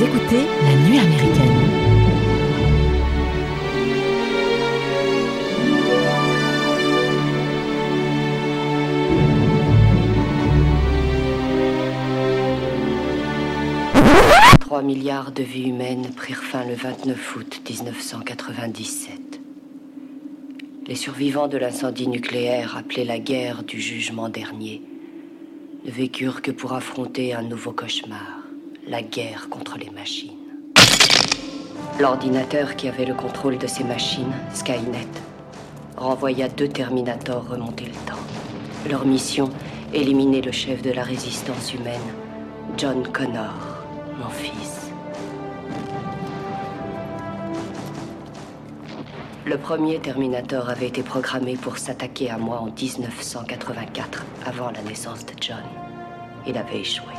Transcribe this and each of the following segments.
Écoutez La Nuit américaine. « 3 milliards de vies humaines prirent fin le 29 août 1997. Les survivants de l'incendie nucléaire, appelé la guerre du jugement dernier, ne vécurent que pour affronter un nouveau cauchemar, la guerre contre les machines. L'ordinateur qui avait le contrôle de ces machines, Skynet, renvoya deux Terminators remonter le temps. Leur mission, éliminer le chef de la résistance humaine, John Connor, mon fils. Le premier Terminator avait été programmé pour s'attaquer à moi en 1984, avant la naissance de John. Il avait échoué.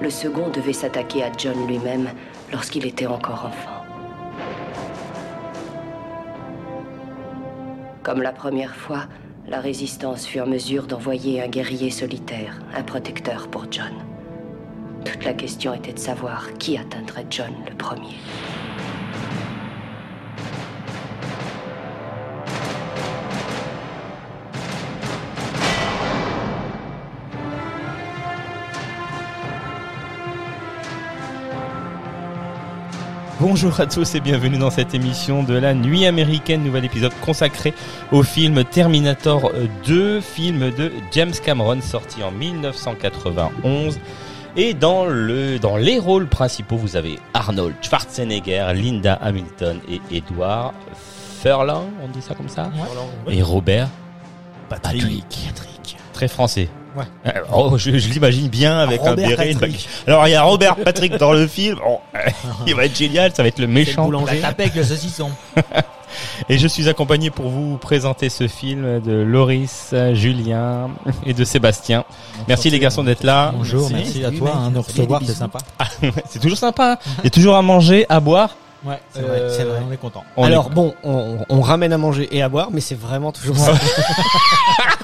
Le second devait s'attaquer à John lui-même lorsqu'il était encore enfant. Comme la première fois, la résistance fut en mesure d'envoyer un guerrier solitaire, un protecteur pour John. Toute la question était de savoir qui atteindrait John le premier. Bonjour à tous et bienvenue dans cette émission de la nuit américaine, nouvel épisode consacré au film Terminator 2, film de James Cameron sorti en 1991. Et dans le dans les rôles principaux, vous avez Arnold Schwarzenegger, Linda Hamilton et Edward Furlong, on dit ça comme ça? Et Robert Patrick. Patrick. Très français. Ouais. Euh, Oh, je, je l'imagine bien avec un Robert béret. une Patrick. Alors il y a Robert Patrick dans le film. Bon, euh, il va être génial, ça va être le méchant. La taper avec le saucisson. Et je suis accompagné pour vous présenter ce film de Loris, Julien et de Sébastien. Merci les garçons d'être là. Bonjour, Merci. merci à toi hein, de nous recevoir, c'est sympa. C'est toujours sympa. hein. Il y a toujours à manger, à boire. Ouais, c'est vrai. On est content. On Alors est- bon, on, on ramène à manger et à boire, mais c'est vraiment toujours ça.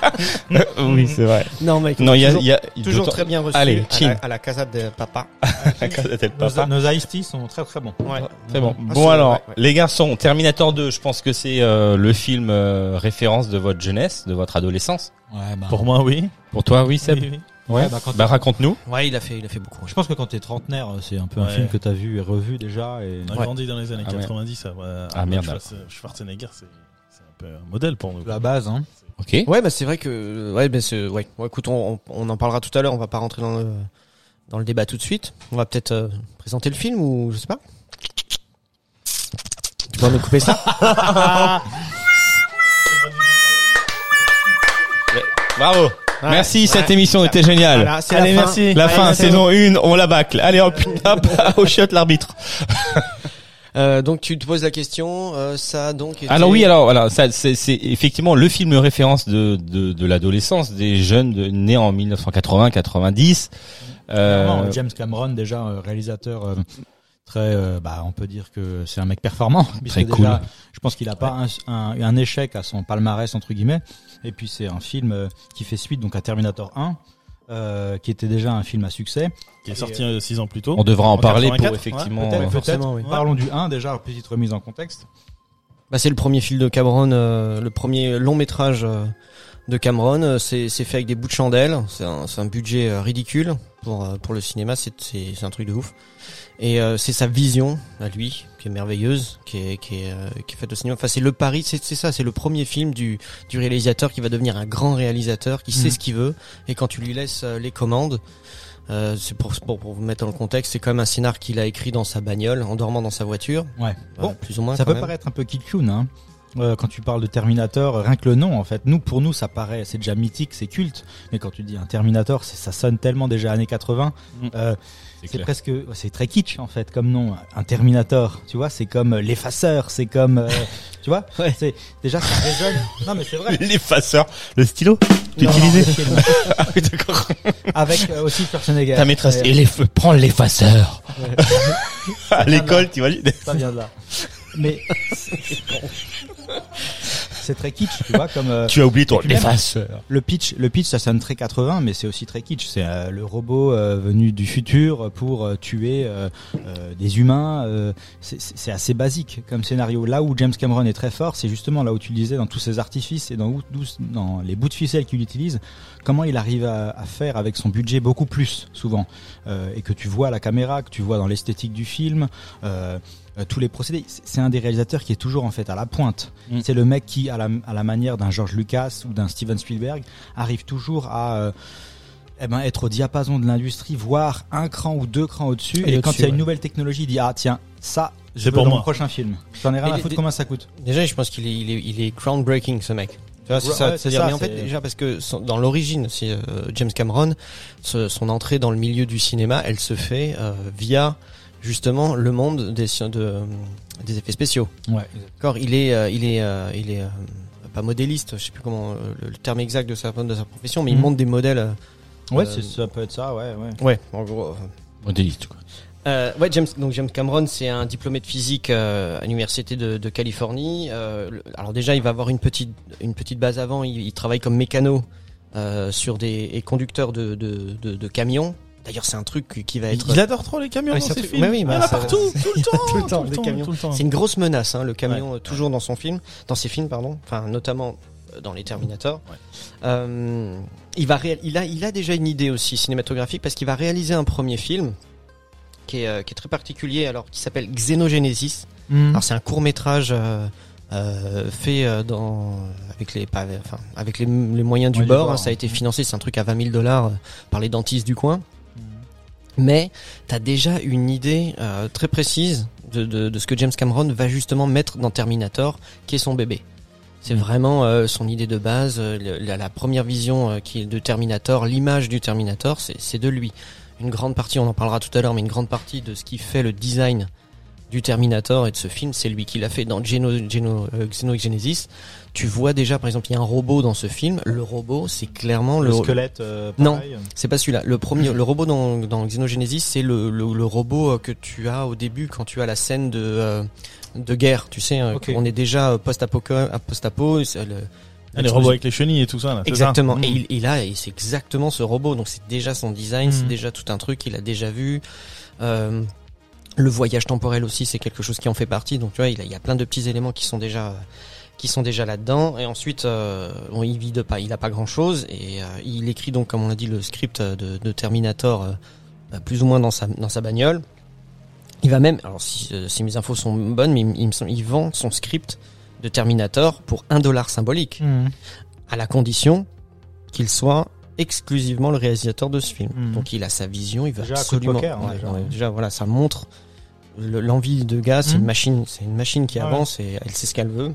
oui, c'est vrai. non, mec, Non, il y a, toujours, il y a toujours très bien reçu Allez, à, la, à la casa de papa. La casa Nos, papa. nos iced tea sont très très bons. Ouais. Très bon. Ah, Bon alors, ouais, ouais. les garçons, Terminator 2, je pense que c'est euh, le film euh, référence de votre jeunesse, de votre adolescence. Ouais, bah, Pour moi, oui. Pour toi, oui, Seb. Oui, oui. Ouais. Ouais, bah, bah raconte-nous. Ouais, il a fait, il a fait beaucoup. je pense que quand t'es trentenaire, c'est un peu un film que t'as vu et revu déjà. Et... On a Ouais. grandi dans les années Ah, merde. 90. ça, ouais. Ah, Arnold merde, Schwarz- Schwarzenegger, c'est c'est un peu un modèle pour nous. La base, hein. Ok. Ouais, bah c'est vrai que, ouais, bah c'est, ouais. Bon, écoute, on, on, on en parlera tout à l'heure. On va pas rentrer dans le, dans le débat tout de suite. On va peut-être euh, présenter le film ou je sais pas. Tu vas me couper ça? Bravo. Merci, cette émission était géniale. Voilà, c'est Allez, la fin. merci. La Allez, fin, saison 1, on la bâcle. Allez, hop, hop, au shot l'arbitre. Euh, donc tu te poses la question, euh, ça a donc. été- Alors oui, alors voilà, ça c'est c'est effectivement le film référence de de, de l'adolescence des jeunes de, nés en 1980-90. Euh, Clairement, James Cameron, déjà euh, réalisateur euh, très, euh, bah, on peut dire que c'est un mec performant. Très déjà, cool. Je pense qu'il a pas un, un, un échec à son palmarès entre guillemets. Et puis c'est un film euh, qui fait suite donc à Terminator 1, euh, qui était déjà un film à succès. Qui est sorti euh, six ans plus tôt. on devra en, En parler 84, pour effectivement. Peut-être, euh, peut-être. forcément, oui. Parlons du 1 déjà, petite remise en contexte. Bah, c'est le premier film de Cameron, euh, le premier long métrage euh, de Cameron. Euh, C'est c'est fait avec des bouts de chandelle. C'est un, c'est un budget euh, ridicule pour euh, pour le cinéma. C'est c'est c'est un truc de ouf. Et euh, c'est sa vision à lui qui est merveilleuse, qui est qui est euh, qui est faite au cinéma. Enfin, c'est le pari. C'est ça. C'est le premier film du du réalisateur qui va devenir un grand réalisateur, qui sait Mhm. ce qu'il veut. Et quand tu lui laisses euh, les commandes. Euh, c'est pour, pour, pour vous mettre dans le contexte, c'est quand même un scénar qu'il a écrit dans sa bagnole, en dormant dans sa voiture, Ouais. Bon, plus ou moins. ça peut même. paraître un peu kitschun, hein. Euh, quand tu parles de Terminator, rien que le nom, en fait, nous, pour nous, ça paraît, c'est déjà mythique, c'est culte. Mais quand tu dis un Terminator, ça sonne tellement déjà années 80. Mm. Euh, C'est presque, c'est très kitsch, en fait, comme nom. Un Terminator, tu vois, c'est comme euh, l'effaceur, c'est comme, euh, tu vois, Ouais. c'est, déjà, ça résonne. Non, mais c'est vrai. L'effaceur, le stylo, tu utilisais Ah oui, d'accord. Avec euh, aussi Schwarzenegger. Ta maîtresse, et les prends l'effaceur. ouais. À l'école, tu imagines ça vient de là. Mais c'est très kitsch, tu vois, comme euh, Tu as oublié ton effaceur. le pitch. Le pitch, ça sonne très 80, mais c'est aussi très kitsch. C'est euh, le robot euh, venu du futur pour euh, tuer euh, euh, des humains. euh, c'est- assez basique comme scénario. Là où James Cameron est très fort, c'est justement là où tu le disais dans tous ses artifices et dans, où- d'où- dans les bouts de ficelle qu'il utilise, comment il arrive à, à faire avec son budget beaucoup plus souvent euh, et que tu vois à la caméra, que tu vois dans l'esthétique du film. Euh, tous les procédés. C'est un des réalisateurs qui est toujours en fait à la pointe. Mm. C'est le mec qui, à la, à la manière d'un George Lucas ou d'un Steven Spielberg, arrive toujours à euh, eh ben, être au diapason de l'industrie, voire un cran ou deux crans au-dessus. Et Et, quand il y a une ouais. nouvelle technologie, il dit ah tiens ça je C'est veux pour dans moi. mon prochain film. J'en ai rien à foutre comment ça coûte. Déjà, je pense qu'il est, il est, il est groundbreaking ce mec. Tu vois, Ouais, ça. ouais, c'est C'est-à-dire, ça, mais en fait, déjà parce que son- dans l'origine, c'est euh, James Cameron, ce- son entrée dans le milieu du cinéma, elle se fait euh, via justement le monde des de, euh, des effets spéciaux. Ouais. D'accord, il est, euh, il est, euh, il est euh, pas modéliste, je sais plus comment le, le terme exact de sa de sa profession, mais il Mhm. monte des modèles. euh, Ouais, Euh, ça peut être ça, ouais, ouais. ouais, en gros. euh, Modéliste, quoi. euh, ouais, James, donc James Cameron, c'est un diplômé de physique euh, à l'université de, de Californie. Euh, le- alors déjà, il va avoir une petite une petite base avant. Il, il travaille comme mécano euh, sur des et conducteur de de, de, de camions. D'ailleurs, c'est un truc qui va être. Il adore trop les camions dans ses truc- films. ouais, oui, Il y bah, en a ça- partout, tout le temps, tout le temps, des tout camions. tout le temps. C'est une grosse menace, hein, le camion, euh, toujours dans son film, dans ses films, pardon. Enfin, notamment euh, dans les Terminator. Ouais. Euh, il va il a il a déjà une idée aussi cinématographique parce qu'il va réaliser un premier film qui est euh, qui est très particulier alors qui s'appelle Xenogenesis. Mhm. Alors c'est un court métrage euh, euh, fait euh, dans avec les pas enfin avec les, les moyens du Ouais, du bord. hein. ça a été financé, c'est un truc à 20 000 dollars par les dentistes du coin. Mais t'as déjà une idée euh, très précise de, de, de ce que James Cameron va justement mettre dans Terminator, qui est son bébé. C'est vraiment euh, son idée de base, euh, la, la première vision euh, qui est de Terminator, l'image du Terminator, c'est c'est de lui. Une grande partie, on en parlera tout à l'heure, mais une grande partie de ce qui fait le design du Terminator et de ce film, c'est lui qui l'a fait dans Geno, Geno, euh, Xenogenesis. Tu vois déjà, par exemple, il y a un robot dans ce film. Le robot, c'est clairement le, le, squelette, euh, Non. c'est pas celui-là. Le premier, le robot dans, dans Xenogenesis, c'est le, le, le robot euh, que tu as au début quand tu as la scène de, euh, de guerre. Tu sais, on est déjà post-apo, post-apo. Ah, les robots avec les chenilles et tout ça, là. Exactement. Mm. Et il, et c'est exactement ce robot. Donc c'est déjà son design, c'est Mhm. déjà tout un truc qu'il a déjà vu. Euh, le voyage temporel aussi, c'est quelque chose qui en fait partie. Donc tu vois, il, a- il y a plein de petits éléments qui sont déjà qui sont déjà là-dedans. Et ensuite, euh, bon, il vit de pas, il a pas grand-chose et euh, il écrit donc, comme on l'a dit, le script de, de Terminator euh, euh, plus ou moins dans sa dans sa bagnole. Il va même, alors si, euh, si mes infos sont bonnes, mais il, il me semble, il vend son script de Terminator pour un dollar symbolique Mhm. à la condition qu'il soit exclusivement le réalisateur de ce film. Mhm. Donc il a sa vision, il veut Déjà, absolument. poker, hein, Ouais, déjà. ouais, déjà, voilà, ça montre le- l'envie de gars. C'est Mhm. une machine, c'est une machine qui Ouais. avance et elle sait ce qu'elle veut.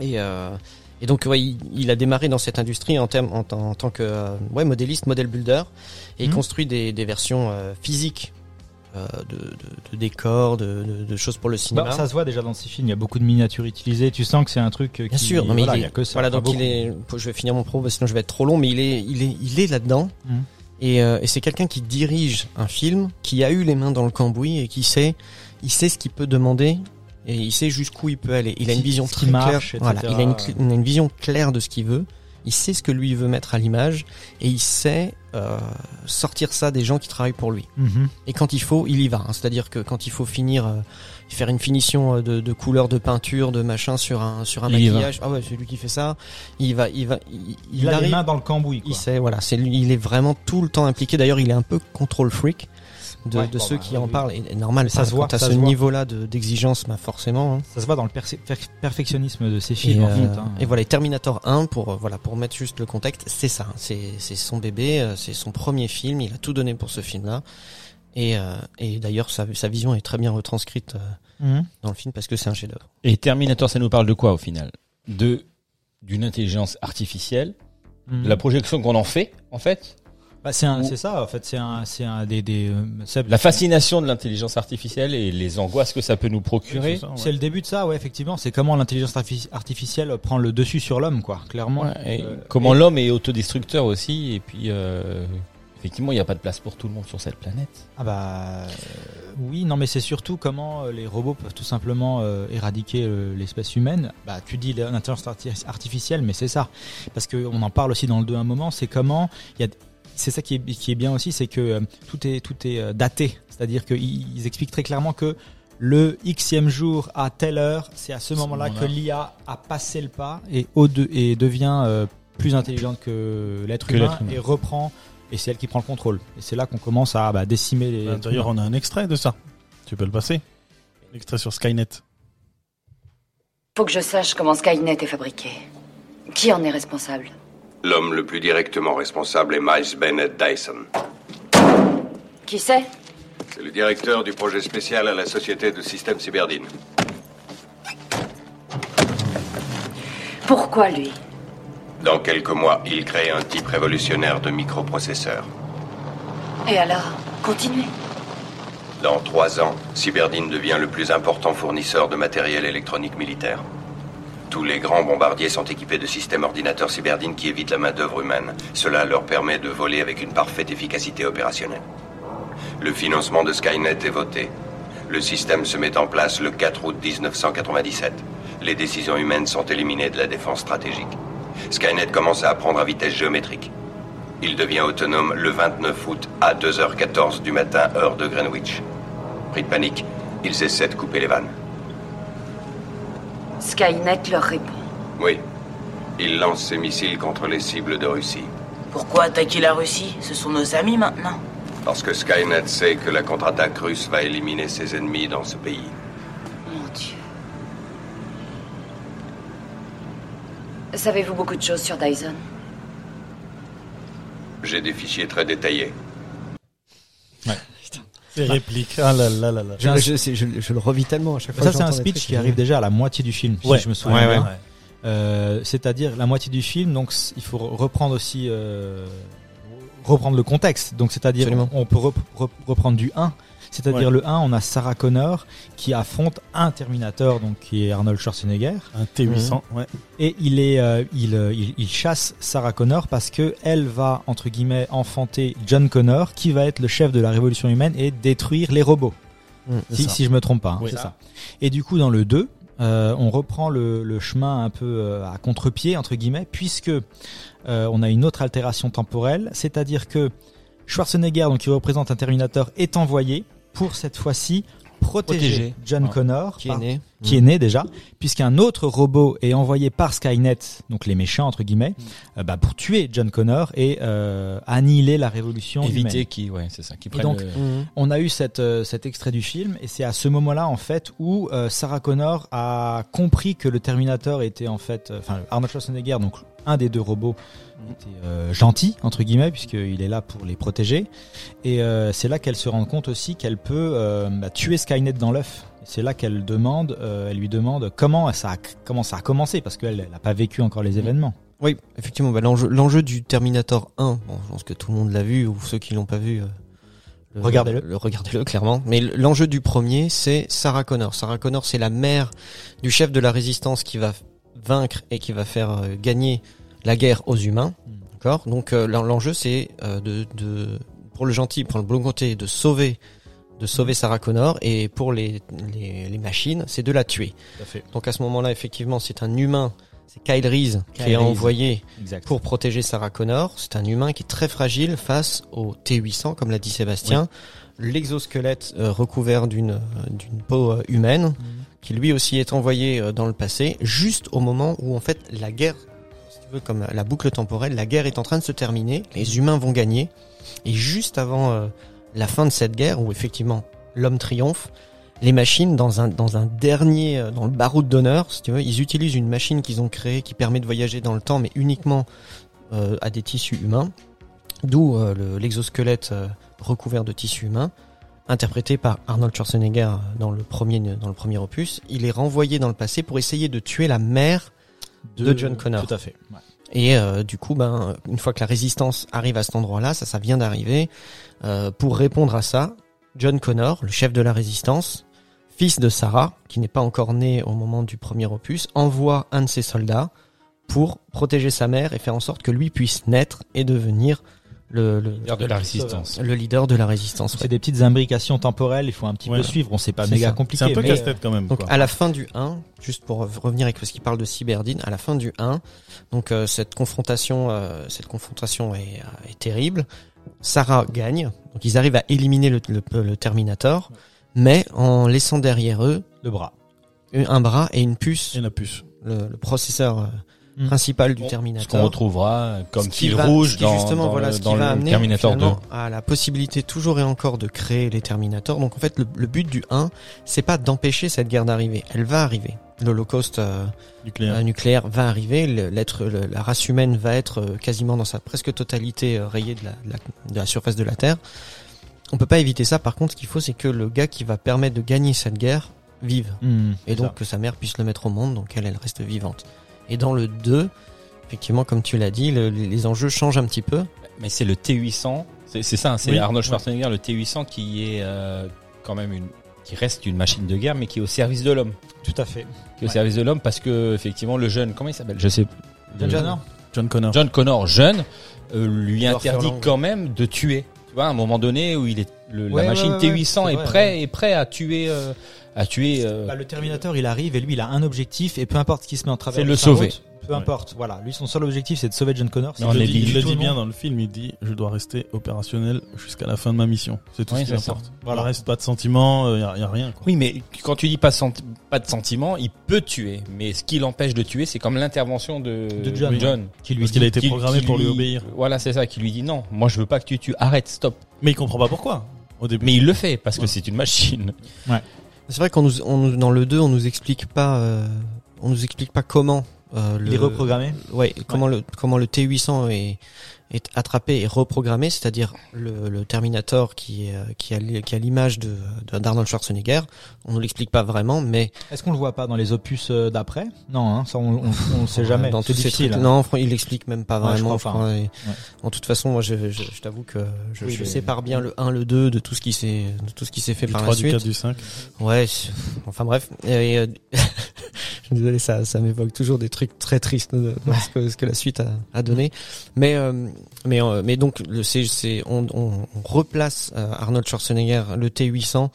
Et euh, et donc ouais, il, il a démarré dans cette industrie en, termes, en, tant- en tant que euh, ouais, modéliste, model builder, et il Mhm. construit des, des versions euh, physiques de, de, de décors, de, choses pour le cinéma. Bah, ça se voit déjà dans ces films, il y a beaucoup de miniatures utilisées, tu sens que c'est un truc euh, Bien qui, sûr, non, mais voilà, il, il est, y a que ça. Voilà, donc il est. Je vais finir mon propos, sinon je vais être trop long, mais il est, il est, il est là-dedans. Et, euh, et c'est quelqu'un qui dirige un film, qui a eu les mains dans le cambouis et qui sait, il sait ce qu'il peut demander et il sait jusqu'où il peut aller. Il a une vision très marche, claire. Voilà, etc. il a une, cl- il a une vision claire de ce qu'il veut. Il sait ce que lui veut mettre à l'image et il sait euh, sortir ça des gens qui travaillent pour lui. Mhm. Et quand il faut, il y va. hein. C'est-à-dire que quand il faut finir, euh, faire une finition euh, de, de couleur, de peinture, de machin sur un sur un Il maquillage. Ah ouais, c'est lui qui fait ça. Il va, il va, il, Il, a les arrive. mains dans le cambouis. Quoi. Il sait, voilà, c'est lui. Il est vraiment tout le temps impliqué. D'ailleurs, il est un peu control freak de, Ouais, de bon, ceux bah, qui oui, en oui. parlent. Et, et normal, ça se voit, à ce niveau-là de- d'exigence, bah forcément. hein. Ça se voit dans le perfectionnisme de ces Et, films. en euh, fait, hein. et voilà, et Terminator 1 pour euh, voilà pour mettre juste le contexte, c'est ça, hein. c'est c'est son bébé, euh, c'est son premier film, il a tout donné pour ce film-là. Et, euh, et d'ailleurs sa, sa vision est très bien retranscrite euh, Mhm. dans le film parce que c'est un chef-d'œuvre. Et Terminator, ça nous parle de quoi au final? De d'une intelligence artificielle, de la projection qu'on en fait, en fait, Bah, c'est ça en fait, c'est un, c'est un des, des euh, la fascination de l'intelligence artificielle et les angoisses que ça peut nous procurer. C'est ouais. Le début de ça, ouais, effectivement. C'est comment l'intelligence artifici- artificielle prend le dessus sur l'homme, quoi, clairement. Ouais, et Euh, comment et- l'homme est autodestructeur aussi, et puis euh, effectivement, il n'y a pas de place pour tout le monde sur cette planète. Ah bah, oui, non, mais c'est surtout comment les robots peuvent tout simplement euh, éradiquer euh, l'espèce humaine. Bah, tu dis l'intelligence arti- artificielle, mais c'est ça. Parce qu'on en parle aussi dans le 2 à un moment, c'est comment il y a c'est ça qui est, qui est bien aussi, c'est que euh, tout est tout est euh, daté, c'est-à-dire qu'ils ils expliquent très clairement que le xème jour à telle heure, c'est à ce moment-là que l'IA a passé le pas et, au de, et devient euh, plus intelligente que l'être humain, et reprend et c'est elle qui prend le contrôle. Et c'est là qu'on commence à bah, décimer les. À l'intérieur, on a un extrait de ça. Tu peux le passer. Extrait sur Skynet. Faut que je sache comment Skynet est fabriqué. Qui en est responsable? L'homme le plus directement responsable est Miles Bennett Dyson. Qui c'est? C'est le directeur du projet spécial à la Société de systèmes Cyberdine. Pourquoi lui? Dans quelques mois, il crée un type révolutionnaire de microprocesseurs. Et alors Continuez. Dans trois ans, Cyberdine devient le plus important fournisseur de matériel électronique militaire. Tous les grands bombardiers sont équipés de systèmes ordinateurs Cyberdine qui évitent la main-d'œuvre humaine. Cela leur permet de voler avec une parfaite efficacité opérationnelle. Le financement de Skynet est voté. Le système se met en place le 4 août 1997. Les décisions humaines sont éliminées de la défense stratégique. Skynet commence à apprendre à vitesse géométrique. Il devient autonome le 29 août à 2h14 du matin, heure de Greenwich. Pris de panique, ils essaient de couper les vannes. Skynet leur répond. Oui. Il lance ses missiles contre les cibles de Russie. Pourquoi attaquer la Russie? Ce sont nos amis maintenant. Parce que Skynet sait que la contre-attaque russe va éliminer ses ennemis dans ce pays. Mon Dieu. Savez-vous beaucoup de choses sur Dyson? J'ai des fichiers très détaillés. Les répliques. Ah là là là Je, je, je- je le revis tellement à chaque fois. Ça, c'est un speech trucs, qui arrive déjà à la moitié du film, Ouais. si je me souviens Ouais, bien. ouais. Euh, C'est-à-dire la moitié du film, donc il faut re- reprendre aussi euh, reprendre le contexte. Donc c'est-à-dire on peut rep- rep- reprendre du 1. C'est-à-dire Ouais. le 1, on a Sarah Connor qui affronte un Terminator, donc qui est Arnold Schwarzenegger, Un T800, ouais. et il est euh, il, euh, il, il chasse Sarah Connor parce que elle va entre guillemets enfanter John Connor, qui va être le chef de la révolution humaine et détruire les robots. Mm. Si, je me trompe pas, hein, Oui. c'est ça. Et du coup, dans le 2, euh, on reprend le, le chemin un peu euh, à contre-pied, entre guillemets, puisque euh, on a une autre altération temporelle, c'est-à-dire que Schwarzenegger, donc qui représente un Terminator, est envoyé pour cette fois-ci protéger, Protéger. John Ouais. Connor, Qui par- est né qui est né déjà, puisqu'un autre robot est envoyé par Skynet, donc les méchants entre guillemets, euh, bah, pour tuer John Connor et euh, annihiler la révolution. Éviter qui, ouais, c'est ça, qui donc, le- Mhm. On a eu cette, euh, cet extrait du film et c'est à ce moment-là en fait où euh, Sarah Connor a compris que le Terminator était en fait, euh, enfin Arnold Schwarzenegger, donc un des deux robots, euh, gentil entre guillemets puisqu'il est là pour les protéger et euh, c'est là qu'elle se rend compte aussi qu'elle peut euh, bah, tuer Skynet dans l'œuf. C'est là qu'elle demande, elle lui demande comment ça a, comment ça a commencé parce qu'elle n'a pas vécu encore les événements. Oui, effectivement, bah, l'enjeu, du Terminator 1, bon, je pense que tout le monde l'a vu, ou ceux qui l'ont pas vu, le- Regardez-le. le- Regardez-le, clairement. Mais l'enjeu du premier, c'est Sarah Connor. Sarah Connor, c'est la mère du chef de la résistance qui va vaincre et qui va faire gagner la guerre aux humains. D'accord? Donc euh, l'en- l'enjeu, c'est euh, de, de, pour le gentil, pour le bon côté, de sauver de sauver Sarah Connor et pour les, les, les machines, c'est de la tuer. Donc à ce moment-là, effectivement, c'est un humain, c'est Kyle Reese qui est Reese. envoyé Exact. pour protéger Sarah Connor. C'est un humain qui est très fragile face au T800, comme l'a dit Sébastien. L'exosquelette euh, recouvert d'une d'une peau humaine, qui lui aussi est envoyé dans le passé, juste au moment où en fait la guerre, comme la boucle temporelle, la guerre est en train de se terminer, les humains vont gagner, et juste avant euh, la fin de cette guerre, où effectivement l'homme triomphe, les machines dans un dernier euh, dans le baroud d'honneur, si tu veux, ils utilisent une machine qu'ils ont créée qui permet de voyager dans le temps, mais uniquement euh, à des tissus humains, d'où le- l'exosquelette recouvert de tissus humains, interprété par Arnold Schwarzenegger dans le premier opus. Il est renvoyé dans le passé pour essayer de tuer la mère de John Connor. Tout à fait. Ouais. et euh, du coup, ben, une fois que la résistance arrive à cet endroit-là, ça, ça vient d'arriver. euh, pour répondre à ça, John Connor, le chef de la résistance, fils de Sarah, qui n'est pas encore né au moment du premier opus, envoie un de ses soldats pour protéger sa mère et faire en sorte que lui puisse naître et devenir le, le, Leader de la résistance. le leader de la résistance. C'est ouais. des petites imbrications temporelles, il faut un petit Ouais. peu suivre, on sait pas C'est méga ça. compliqué. C'est un peu casse-tête quand même. Donc quoi. à la fin du 1, juste pour revenir avec ce qui parle de Cyberdine, à la fin du 1, donc euh, cette confrontation, euh, cette confrontation est, euh, est terrible. Sarah gagne, donc ils arrivent à éliminer le, le, le Terminator, mais en laissant derrière eux le bras. un bras et une puce, Et la puce. le, le processeur Mm. principal du Bon, Ce Terminator. qu'on retrouvera comme fil va- rouge dans, justement dans voilà le, ce qui dans va le amener Terminator 2. finalement à la possibilité toujours et encore de créer les Terminators. Donc en fait le, le but du 1, c'est pas d'empêcher cette guerre d'arriver, elle va arriver. L'Holocauste euh, Nucléaire. euh, nucléaire va arriver, l'être la race humaine va être euh, quasiment dans sa presque totalité euh, rayée de la, de, la, de la surface de la Terre. On peut pas éviter ça. Par contre, ce qu'il faut, c'est que le gars qui va permettre de gagner cette guerre vive Hmm, et donc ça. que sa mère puisse le mettre au monde, donc elle, elle reste vivante. Et dans le 2, effectivement, comme tu l'as dit, le- les, enjeux changent un petit peu. Mais c'est le T800, c'est c'est ça, hein, c'est Oui, Arnold Schwarzenegger, le T800 qui est euh, quand même une qui reste une machine de guerre mais qui est au service de l'homme, Tout à fait. qui est au Ouais. service de l'homme parce que effectivement le jeune, comment il s'appelle? Je sais John Connor John Connor. John Connor jeune euh, lui interdit quand même de tuer. Tu vois, à un moment donné où il est le- Ouais, la machine ouais, ouais, ouais, T800 c'est est vrai, prêt est prêt à tuer euh, à tuer euh, Bah, le Terminator, il arrive et lui, il a un objectif et peu importe ce qui se met en travers. C'est de le sa sauver. route, peu importe. Voilà, lui, son seul objectif, c'est de sauver John Connor. Non, il on le est dit, il le bien dans le film, il dit je dois rester opérationnel jusqu'à la fin de ma mission. C'est tout Oui, ce qui c'est ça. importe. Voilà. Il reste pas de sentiments, il y, a y a rien. Quoi. Oui, mais quand tu dis pas, senti- pas de sentiment, il peut tuer. Mais ce qui l'empêche de tuer, c'est comme l'intervention de, De John, qui lui Parce qu'il a été programmé qui pour lui obéir. Voilà, c'est ça, qui lui dit non, moi je veux pas que tu tues, arrête, stop. Mais il comprend pas pourquoi au début. Mais il le fait parce que Ouais. c'est une machine. C'est vrai qu'on nous, on nous- dans le 2, on nous explique pas, euh, on nous explique pas comment euh, Il est le, reprogrammé. ouais, comment le comment le T800 est est attrapé et reprogrammé, c'est-à-dire le, le Terminator qui est, euh, qui a qui a l'image de de- d'Arnold Schwarzenegger. On nous l'explique pas vraiment, mais Est-ce qu'on le voit pas dans les opus euh, d'après? Non, hein, ça, on, on, on le sait jamais. dans C'est tous ces difficile. trucs, hein. non, il l'explique même pas Ouais, je vraiment. crois je pas. crois, et- En toute façon, moi, je, je, je t'avoue que je, Oui, je mais- sépare bien le 1, le 2 de tout ce qui s'est de tout ce qui s'est fait du par 3, la du suite. 4, du 5. Ouais, enfin bref. Et, euh, je suis désolé, ça, ça m'évoque toujours des trucs très tristes de, de ce, que, ce que la suite a, a donné. Mais, euh, mais, euh, mais donc, c'est, on, on, replace euh, Arnold Schwarzenegger, le T800,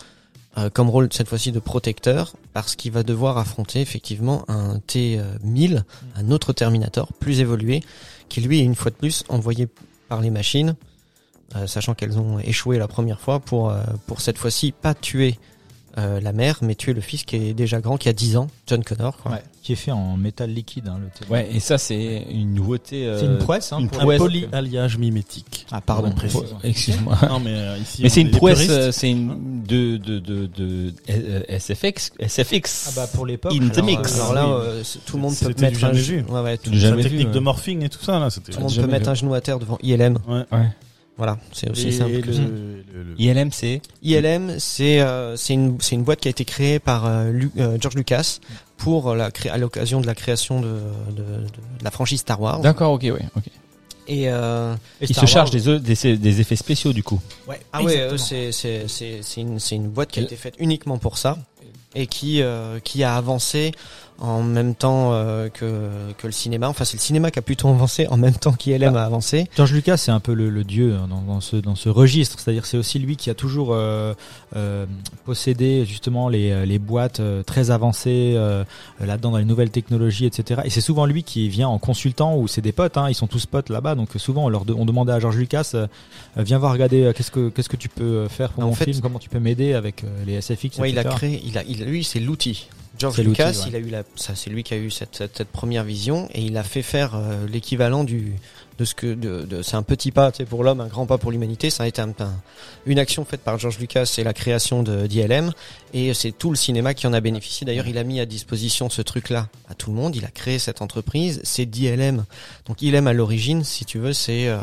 euh, comme rôle cette fois-ci de protecteur, parce qu'il va devoir affronter effectivement un T1000, un autre Terminator plus évolué, qui lui est une fois de plus envoyé par les machines, sachant qu'elles ont échoué la première fois pour, pour cette fois-ci pas tuer la mère, mais tuer le fils qui est déjà grand, qui a 10 ans, John Connor. Quoi. Qui est fait en métal liquide. Hein, le Ouais, et ça c'est une nouveauté. euh, C'est une prouesse. Hein, une pour Un prouesse. polyalliage mimétique. Ah pardon. Excuse-moi. Non mais euh, ici. Mais c'est est une prouesse, euh, c'est une de de de de euh, SFX, SFX. Ah bah pour l'époque. In the alors, mix. Alors là, euh, tout le monde peut mettre un vu. Ouais, ouais, tout, La vu, technique ouais. de morphing et tout ça là, tout le monde peut mettre un genou à terre devant ILM. Ouais. Ouais. Voilà, c'est aussi Et simple. le, que ça. le- le- ILM c'est ILM, c'est euh, c'est une c'est une boîte qui a été créée par euh, Lu- euh, George Lucas pour la cré- à l'occasion de la création de, de, de la franchise Star Wars. D'accord, ok, ouais, ok. Et euh, Et Il se charge des, des des effets spéciaux du coup. Ouais, ah ouais, exactement. euh, c'est c'est c'est c'est une c'est une boîte qui a été faite uniquement pour ça et qui euh, qui a avancé en même temps euh, que que le cinéma. Enfin, c'est le cinéma qui a plutôt avancé en même temps qu'ILM a avancé. George Lucas, c'est un peu le, le dieu hein, dans, dans ce dans ce registre. C'est-à-dire, c'est aussi lui qui a toujours euh, euh, possédé justement les, les boîtes très avancées là-dedans dans les nouvelles technologies, etc. Et c'est souvent lui qui vient en consultant ou c'est des potes. Hein, ils sont tous potes là-bas, donc souvent on leur de- on demandait à George Lucas, viens voir regarder qu'est-ce que qu'est-ce que tu peux faire pour En mon fait- film, comment tu peux m'aider avec les SFX, Ouais, il a etc. créé, il a, il, lui, c'est l'outil. George Lucas, ouais. il a eu la, ça, c'est lui qui a eu cette, cette, cette première vision et il a fait faire euh, l'équivalent du, de ce que, de, de- c'est un petit pas, tu sais, pour l'homme, un grand pas pour l'humanité. Ça a été un, un- une action faite par George Lucas, c'est la création de d'ILM et c'est tout le cinéma qui en a bénéficié. D'ailleurs, il a mis à disposition ce truc-là à tout le monde. Il a créé cette entreprise, c'est d'ILM. Donc ILM à l'origine, si tu veux, c'est euh,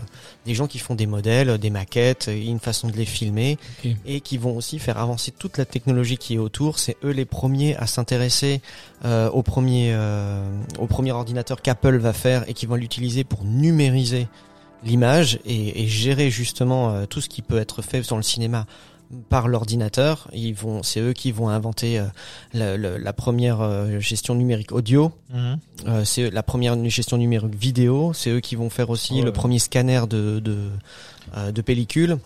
des gens qui font des modèles, des maquettes, une façon de les filmer et qui vont aussi faire avancer toute la technologie qui est autour. C'est eux les premiers à s'intéresser euh, au premier euh, au premier ordinateur qu'Apple va faire et qui vont l'utiliser pour numériser l'image et, et gérer justement euh, tout ce qui peut être fait dans le cinéma par l'ordinateur. Ils vont, c'est eux qui vont inventer euh, la, la- la première euh, gestion numérique audio. Mhm. Euh, c'est la première gestion numérique vidéo. C'est eux qui vont faire aussi le ouais. premier scanner de de, de pellicule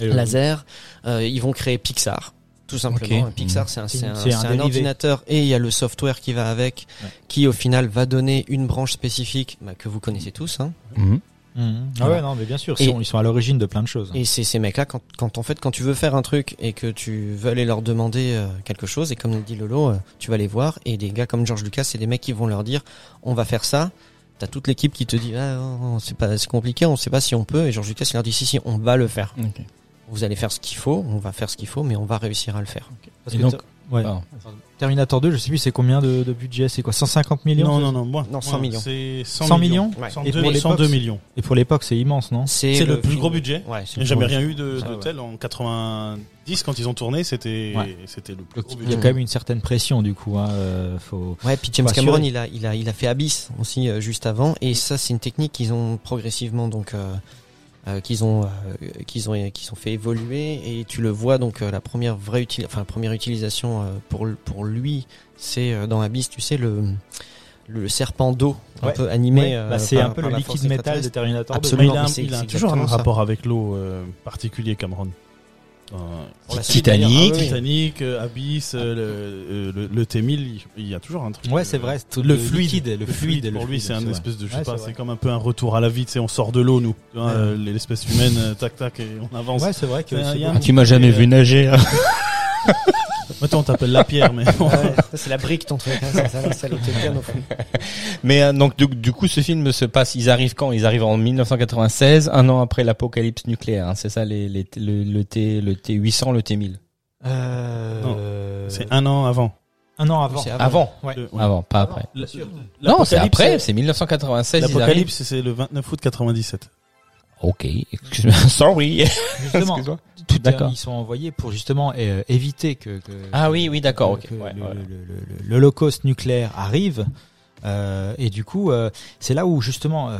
Et laser. Ils vont créer Pixar. Tout simplement. Pixar, c'est un, C'est un, un un ordinateur et il y a le software qui va avec, Ouais. qui au final va donner une branche spécifique bah, que vous connaissez tous. Hein. Mhm. Mhm. Ah ouais, non, mais bien sûr, Et- ils sont, ils sont à l'origine de plein de choses. Et c'est ces mecs-là, quand, quand en fait, quand tu veux faire un truc et que tu veux aller leur demander euh, quelque chose, et comme le dit Lolo, euh, tu vas les voir, et des gars comme George Lucas, c'est des mecs qui vont leur dire, on va faire ça. T'as toute l'équipe qui te dit, ah, oh, c'est pas, c'est compliqué, on sait pas si on peut, et George Lucas il leur dit, si si, on va le faire. Ok. Vous allez faire ce qu'il faut, on va faire ce qu'il faut, mais on va réussir à le faire. Parce Et que donc- ter- ouais. Pardon. Terminator 2, je sais plus c'est combien de, de budget, c'est quoi 150 millions Non, non, non, moins. Non, 100 moins. millions. C'est 100, 100 millions Ouais. 102 Et pour l'époque, 102 c'est- millions. Et pour l'époque, c'est immense, non C'est le plus film- gros budget. Ouais, Il le n'y a jamais plus gros rien eu de, Ah de ouais. tel. En 90, quand ils ont tourné, c'était le plus Donc, gros il y a budget. quand même une certaine pression, du coup. Hein, euh, faut... Ouais, puis James Cameron, il a, il a, il a fait Abyss aussi euh, juste avant, et ça, c'est une technique qu'ils ont progressivement donc euh, euh, qu'ils ont euh, qu'ils ont qu'ils ont fait évoluer, et tu le vois donc euh, la première vraie uti- enfin la première utilisation euh, pour pour lui, c'est dans Abyss, tu sais le le serpent d'eau un Ouais. peu animé. Ouais, euh, bah, c'est un peu le liquide métal de. Terminator 2. Mais Absolument. il a, un- il a toujours un ça. rapport avec l'eau euh, particulier, Cameron. Euh, Titanic. Ah. Titanic, euh, Abyss, euh, le, euh, le, le T1000, il- y a toujours un truc. Ouais, c'est vrai. le le fluide, liquide, le fluide, pour le lui, fluide, c'est un espèce de, je sais Ouais, pas, c'est comme un peu un retour à la vie. Tu sais, on sort de l'eau, nous, Ouais. euh, l'espèce humaine, tac tac, et on avance. Ouais, c'est vrai que C'est un- c'est il y a beau. un- Tu m'as jamais vu nager. hein. Maintenant, on t'appelle la pierre, mais bon. Ouais, ça, c'est la brique ton truc, hein, ça, ça, bien non plus. Mais euh, donc du, du coup, ce film se passe. Ils arrivent quand? Ils arrivent en 1996, un an après l'apocalypse nucléaire. hein, c'est ça, les, les, le, le T, le T 800, le T 1000. Euh, C'est un an avant. un an avant. C'est Avant. Ouais. Le- ouais. Avant, pas après. Le- Non, c'est après. C'est 1996. Ils arrivent. L'apocalypse, c'est le 29 août 97. Ok. Excuse-moi. Sorry. Justement, Excuse-moi. tout D'accord. ils sont envoyés pour justement euh, éviter que, que- Ah oui, oui, d'accord. Ok. Ouais, l'Holocauste nucléaire arrive. Euh, et du coup, euh, c'est là où justement,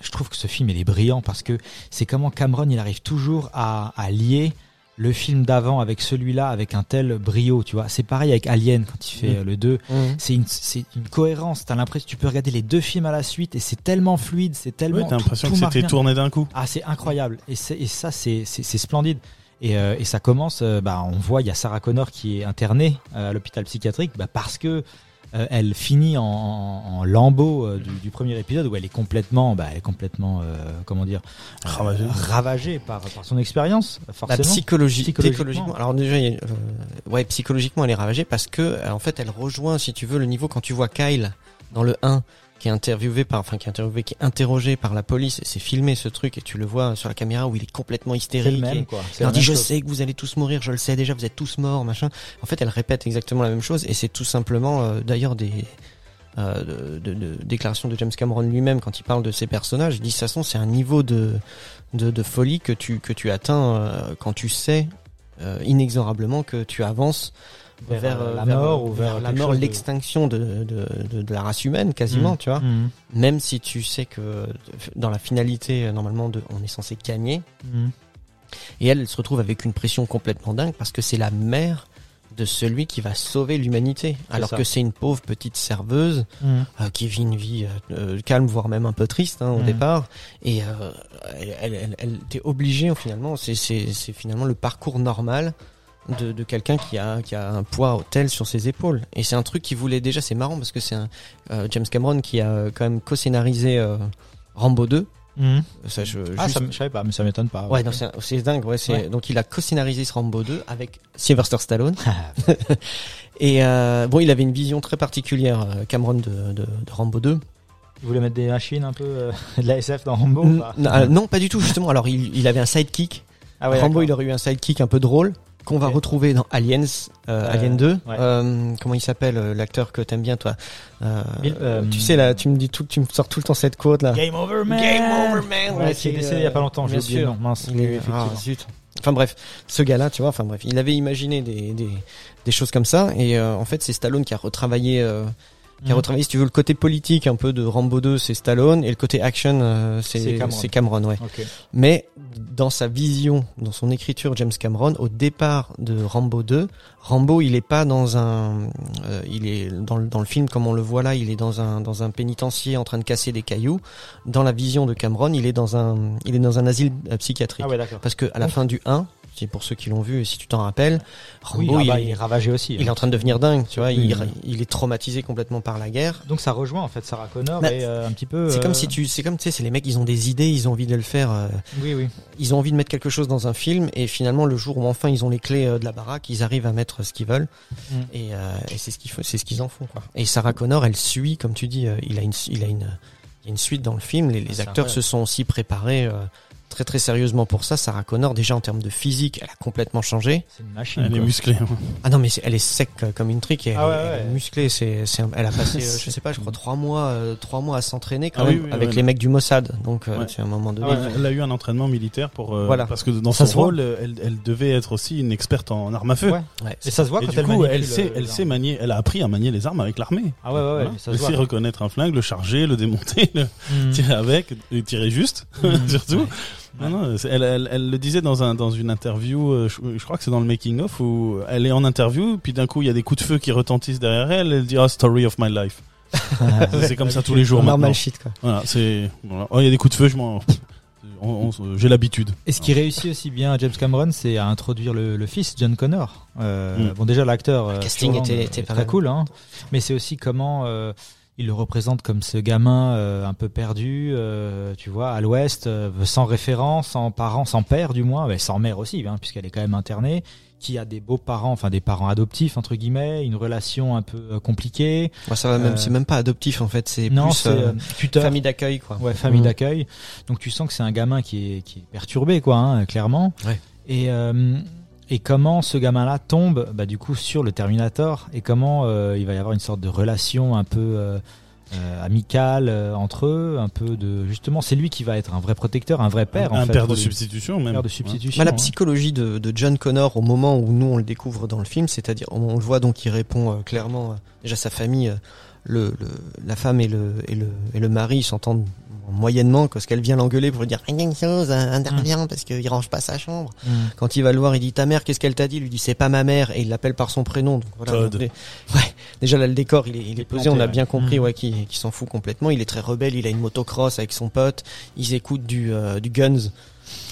je trouve que ce film il est brillant parce que c'est comment Cameron il arrive toujours à, à lier le film d'avant avec celui-là avec un tel brio, tu vois. C'est pareil avec Alien quand il fait Mm. euh, le 2. Mmh. C'est une, c'est une cohérence. T'as l'impression que tu peux regarder les deux films à la suite et c'est tellement fluide, c'est tellement. Ouais, t'as l'impression que c'était tourné d'un coup. Ah, c'est incroyable. Et, c'est- et ça, c'est c'est- c'est splendide. Et, euh, et ça commence, euh, bah, on voit, il y a Sarah Connor qui est internée euh, à l'hôpital psychiatrique bah, parce que euh, elle finit en, en, euh, du, du premier épisode où elle est complètement, bah, elle est complètement, euh, comment dire, euh, Ravagée. ravagée par, par son expérience, Bah, forcément. psychologie, Psychologiquement. psychologiquement. Alors déjà, il y a, euh, ouais, psychologiquement, elle est ravagée parce que, en fait, elle rejoint, si tu veux, le niveau quand tu vois Kyle dans le 1 qui est interviewé par, enfin, qui est interviewé, qui est interrogé par la police. et C'est filmé ce truc et tu le vois sur la caméra où il est complètement hystérique. le et- même, quoi. Il leur dit même je chose. sais que vous allez tous mourir, je le sais déjà, vous êtes tous morts, machin. En fait, elle répète exactement la même chose et c'est tout simplement euh, d'ailleurs des euh, de, de- de- déclarations de James Cameron lui-même quand il parle de ses personnages. Il dit de toute façon c'est un niveau de, de de folie que tu que tu atteins euh, quand tu sais euh, inexorablement que tu avances Vers, vers, euh, euh, la vers, mort euh, ou vers la mort, l'extinction de, de, de, de la race humaine quasiment, Mhm. tu vois. Mhm. Même si tu sais que dans la finalité, euh, normalement, de, on est censé gagner. Mhm. Et elle, elle se retrouve avec une pression complètement dingue parce que c'est la mère de celui qui va sauver l'humanité. Alors ça. que c'est une pauvre petite serveuse euh, qui vit une vie euh, calme, voire même un peu triste hein, au départ. Et euh, elle, elle, elle, elle t'es obligée finalement. C'est finalement le parcours normal de, de quelqu'un qui a, qui a un poids tel sur ses épaules. Et c'est un truc qui voulait déjà. C'est marrant parce que c'est un euh, James Cameron qui a euh, quand même co-scénarisé euh, Rambo 2. Mhm. Ça, je, Ah, juste- ça, me- je savais pas, mais ça m'étonne pas. Ouais, non, c'est, dingue. Ouais, Ouais. Donc il a co-scénarisé ce Rambo 2 avec Sylvester Stallone. Et euh, bon, il avait une vision très particulière, Cameron, de, de, de Rambo 2. Vous voulez mettre des machines un peu euh, de la SF dans Rambo ou pas non, pas du tout, justement. Alors, il, il avait un sidekick. Ah ouais, Rambo, il aurait eu un sidekick un peu drôle qu'on va retrouver dans Aliens, euh, Euh, Alien 2. ouais. Euh, comment il s'appelle, l'acteur que t'aimes bien, toi? Euh, Bill- euh, Tu sais, là, tu me dis tout, tu me sors tout le temps cette quote, là. Game Over Man Game Over Man Ouais, décédé il y a pas longtemps, j'ai bien oublié nom. Mince. Il est- ah, zut. Enfin bref, ce gars-là, tu vois, enfin bref, il avait imaginé des, des, des choses comme ça, et euh, en fait c'est Stallone qui a retravaillé euh, qui a retravaillé, si tu veux, le côté politique un peu de Rambo 2, c'est Stallone, et le côté action, euh, C'est Cameron. ouais. Mais dans sa vision, dans son écriture, James Cameron, au départ de Rambo 2, Rambo, il est pas dans un, euh, il est dans le, dans le film comme on le voit là, il est dans un dans un pénitencier en train de casser des cailloux. Dans la vision de Cameron, il est dans un il est dans un asile euh, psychiatrique. Ah ouais, d'accord. Parce que à la fin du 1, c'est pour ceux qui l'ont vu et si tu t'en rappelles, Oui, Rambo, ah il, est, il est ravagé aussi. il est hein. en train de devenir dingue, tu vois, Oui, il, oui. il est traumatisé complètement par la guerre. Donc ça rejoint en fait Sarah Connor Bah, et euh, un petit peu. C'est euh, comme si tu, c'est comme tu sais, c'est les mecs, ils ont des idées, ils ont envie de le faire. euh, Oui, oui. ils ont envie de mettre quelque chose dans un film et finalement le jour où enfin ils ont les clés euh, de la baraque, ils arrivent à mettre ce qu'ils veulent Mm. et, euh, et c'est ce qu'ils font, c'est ce qu'ils en font quoi. Et Sarah Connor, elle suit comme tu dis, euh, il a une il a une il y a une suite dans le film, les, les c'est acteurs se sont aussi préparés euh, très très sérieusement pour ça. Sarah Connor déjà en termes de physique, elle a complètement changé. C'est une machine. Elle est musclée. hein. Ah non mais elle est sec euh, comme une trique elle, Ah ouais, elle est musclée, c'est elle a passé euh, je sais pas, je crois trois mois euh, trois mois à s'entraîner quand Ah même oui, avec ouais. les mecs du Mossad. Donc Ouais. c'est un moment donné. Elle, elle a eu un entraînement militaire pour euh, Voilà. parce que dans Ça son rôle, elle, elle devait être aussi une experte en armes à feu. Ouais. Ouais. Et ça se voit Et quand du elle coup, elle sait, elle sait manier, elle a appris à manier les armes avec l'armée. Ah ouais, ouais, Elle voit. sait reconnaître un flingue, le charger, le démonter, le Mm. tirer avec, et tirer juste, Mm. surtout. Non, non, c'est- elle, elle, elle le disait dans un dans une interview, euh, je, je crois que c'est dans le making of où elle est en interview, puis d'un coup il y a des coups de feu qui retentissent derrière elle, elle dit ah story of my life. c'est comme ça tous les jours Normal maintenant. shit quoi. Voilà, c'est voilà. oh il y a des coups de feu, je m'en, j'ai l'habitude. Et ce qui réussit aussi bien James Cameron, c'est à introduire le, le fils John Connor. Euh, Mm. Bon, déjà l'acteur, euh, casting était- était très cool, hein. Mais c'est aussi comment euh, il le représente comme ce gamin euh, un peu perdu, euh, tu vois, à l'Ouest, euh, sans référence, sans parents, sans père du moins, mais sans mère aussi, hein, puisqu'elle est quand même internée, qui a des beaux parents, enfin des parents adoptifs entre guillemets, une relation un peu euh, compliquée. Moi, ça va même, Euh, c'est même pas adoptif en fait, c'est Non, plus c'est euh, tuteur. famille d'accueil quoi. Ouais, famille Mhm. d'accueil. Donc tu sens que c'est un gamin qui est, qui est perturbé, quoi, hein, clairement. Ouais. Et, euh, et comment ce gamin-là tombe, bah, du coup, sur le Terminator, et comment euh, il va y avoir une sorte de relation un peu euh, euh, amicale euh, entre eux, un peu de justement, c'est lui qui va être un vrai protecteur, un vrai père, un en fait, père de lui. substitution même. Père de Ouais. substitution. Bah, la psychologie de, de John Connor au moment où nous on le découvre dans le film, c'est-à-dire on, on le voit donc il répond euh, clairement euh, déjà sa famille, euh, le, le la femme et le et le et le mari s'entendent moyennement parce qu'elle vient l'engueuler pour lui dire rien une chose intervient parce qu'il range pas sa chambre. Mm. Quand il va le voir, il dit ta mère qu'est-ce qu'elle t'a dit? Il lui dit c'est pas ma mère et il l'appelle par son prénom. Donc voilà. Donc, les- ouais. Déjà là le décor il est, il est posé, planté, on a ouais. bien compris Mm. ouais qu'il qu'il s'en fout complètement. Il est très rebelle, il a une motocross avec son pote, ils écoutent du euh, du Guns.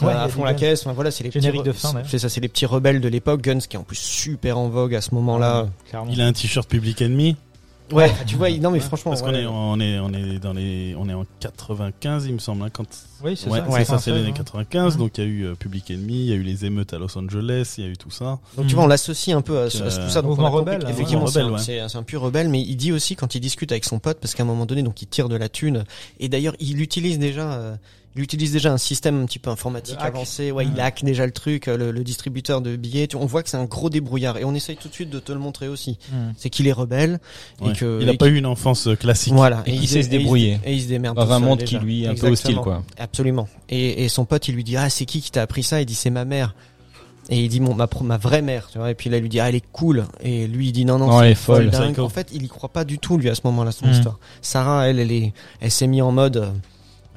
Ouais, Ouais, à fond la Guns. caisse. Enfin, voilà, c'est les Générique petits de fin, d'ailleurs. C'est ça, c'est les petits rebelles de l'époque. Guns qui est en plus super en vogue à ce moment-là. Clairement. Il a un t-shirt Public Enemy. Ouais, tu vois, non mais franchement, Parce qu'on ouais. est, on est, on est dans les, on est en 95, il me semble, hein, quand. Oui, c'est ouais, ça. c'est ça, c'est 96, l'année hein. 95. Mhm. Donc il y a eu euh, Public Enemy, il y a eu les émeutes à Los Angeles, il y a eu tout ça. Donc tu vois, on l'associe un peu à, ce- à tout ça. Donc mouvement rebelle, hein. Effectivement, c'est un, ouais. c'est un- c'est un pur rebelle, mais il dit aussi quand il discute avec son pote, parce qu'à un moment donné, donc il tire de la thune, et d'ailleurs il utilise déjà, euh, il utilise déjà un système un petit peu informatique avancé. Ouais, il hack déjà le truc, euh, le, le distributeur de billets. Tu- on voit que c'est un gros débrouillard, et on essaye tout de suite de te le montrer aussi. Mm. C'est qu'il est rebelle Ouais. et que il a pas eu une enfance euh, classique. Voilà, Et il sait se- débrouiller. Et il se démerde Dans un seul, monde déjà. qui lui est un peu hostile, quoi. Absolument. Et, et son pote, il lui dit ah c'est qui qui t'a appris ça? Il dit c'est ma mère. Et il dit mon ma ma vraie mère, tu vois. Et puis là il lui dit ah elle est cool. Et lui il dit non non, Non, c'est elle est folle. dingue. En fait il y croit pas du tout lui à ce moment-là son Mm. histoire. Sarah elle elle est elle s'est mise en mode euh,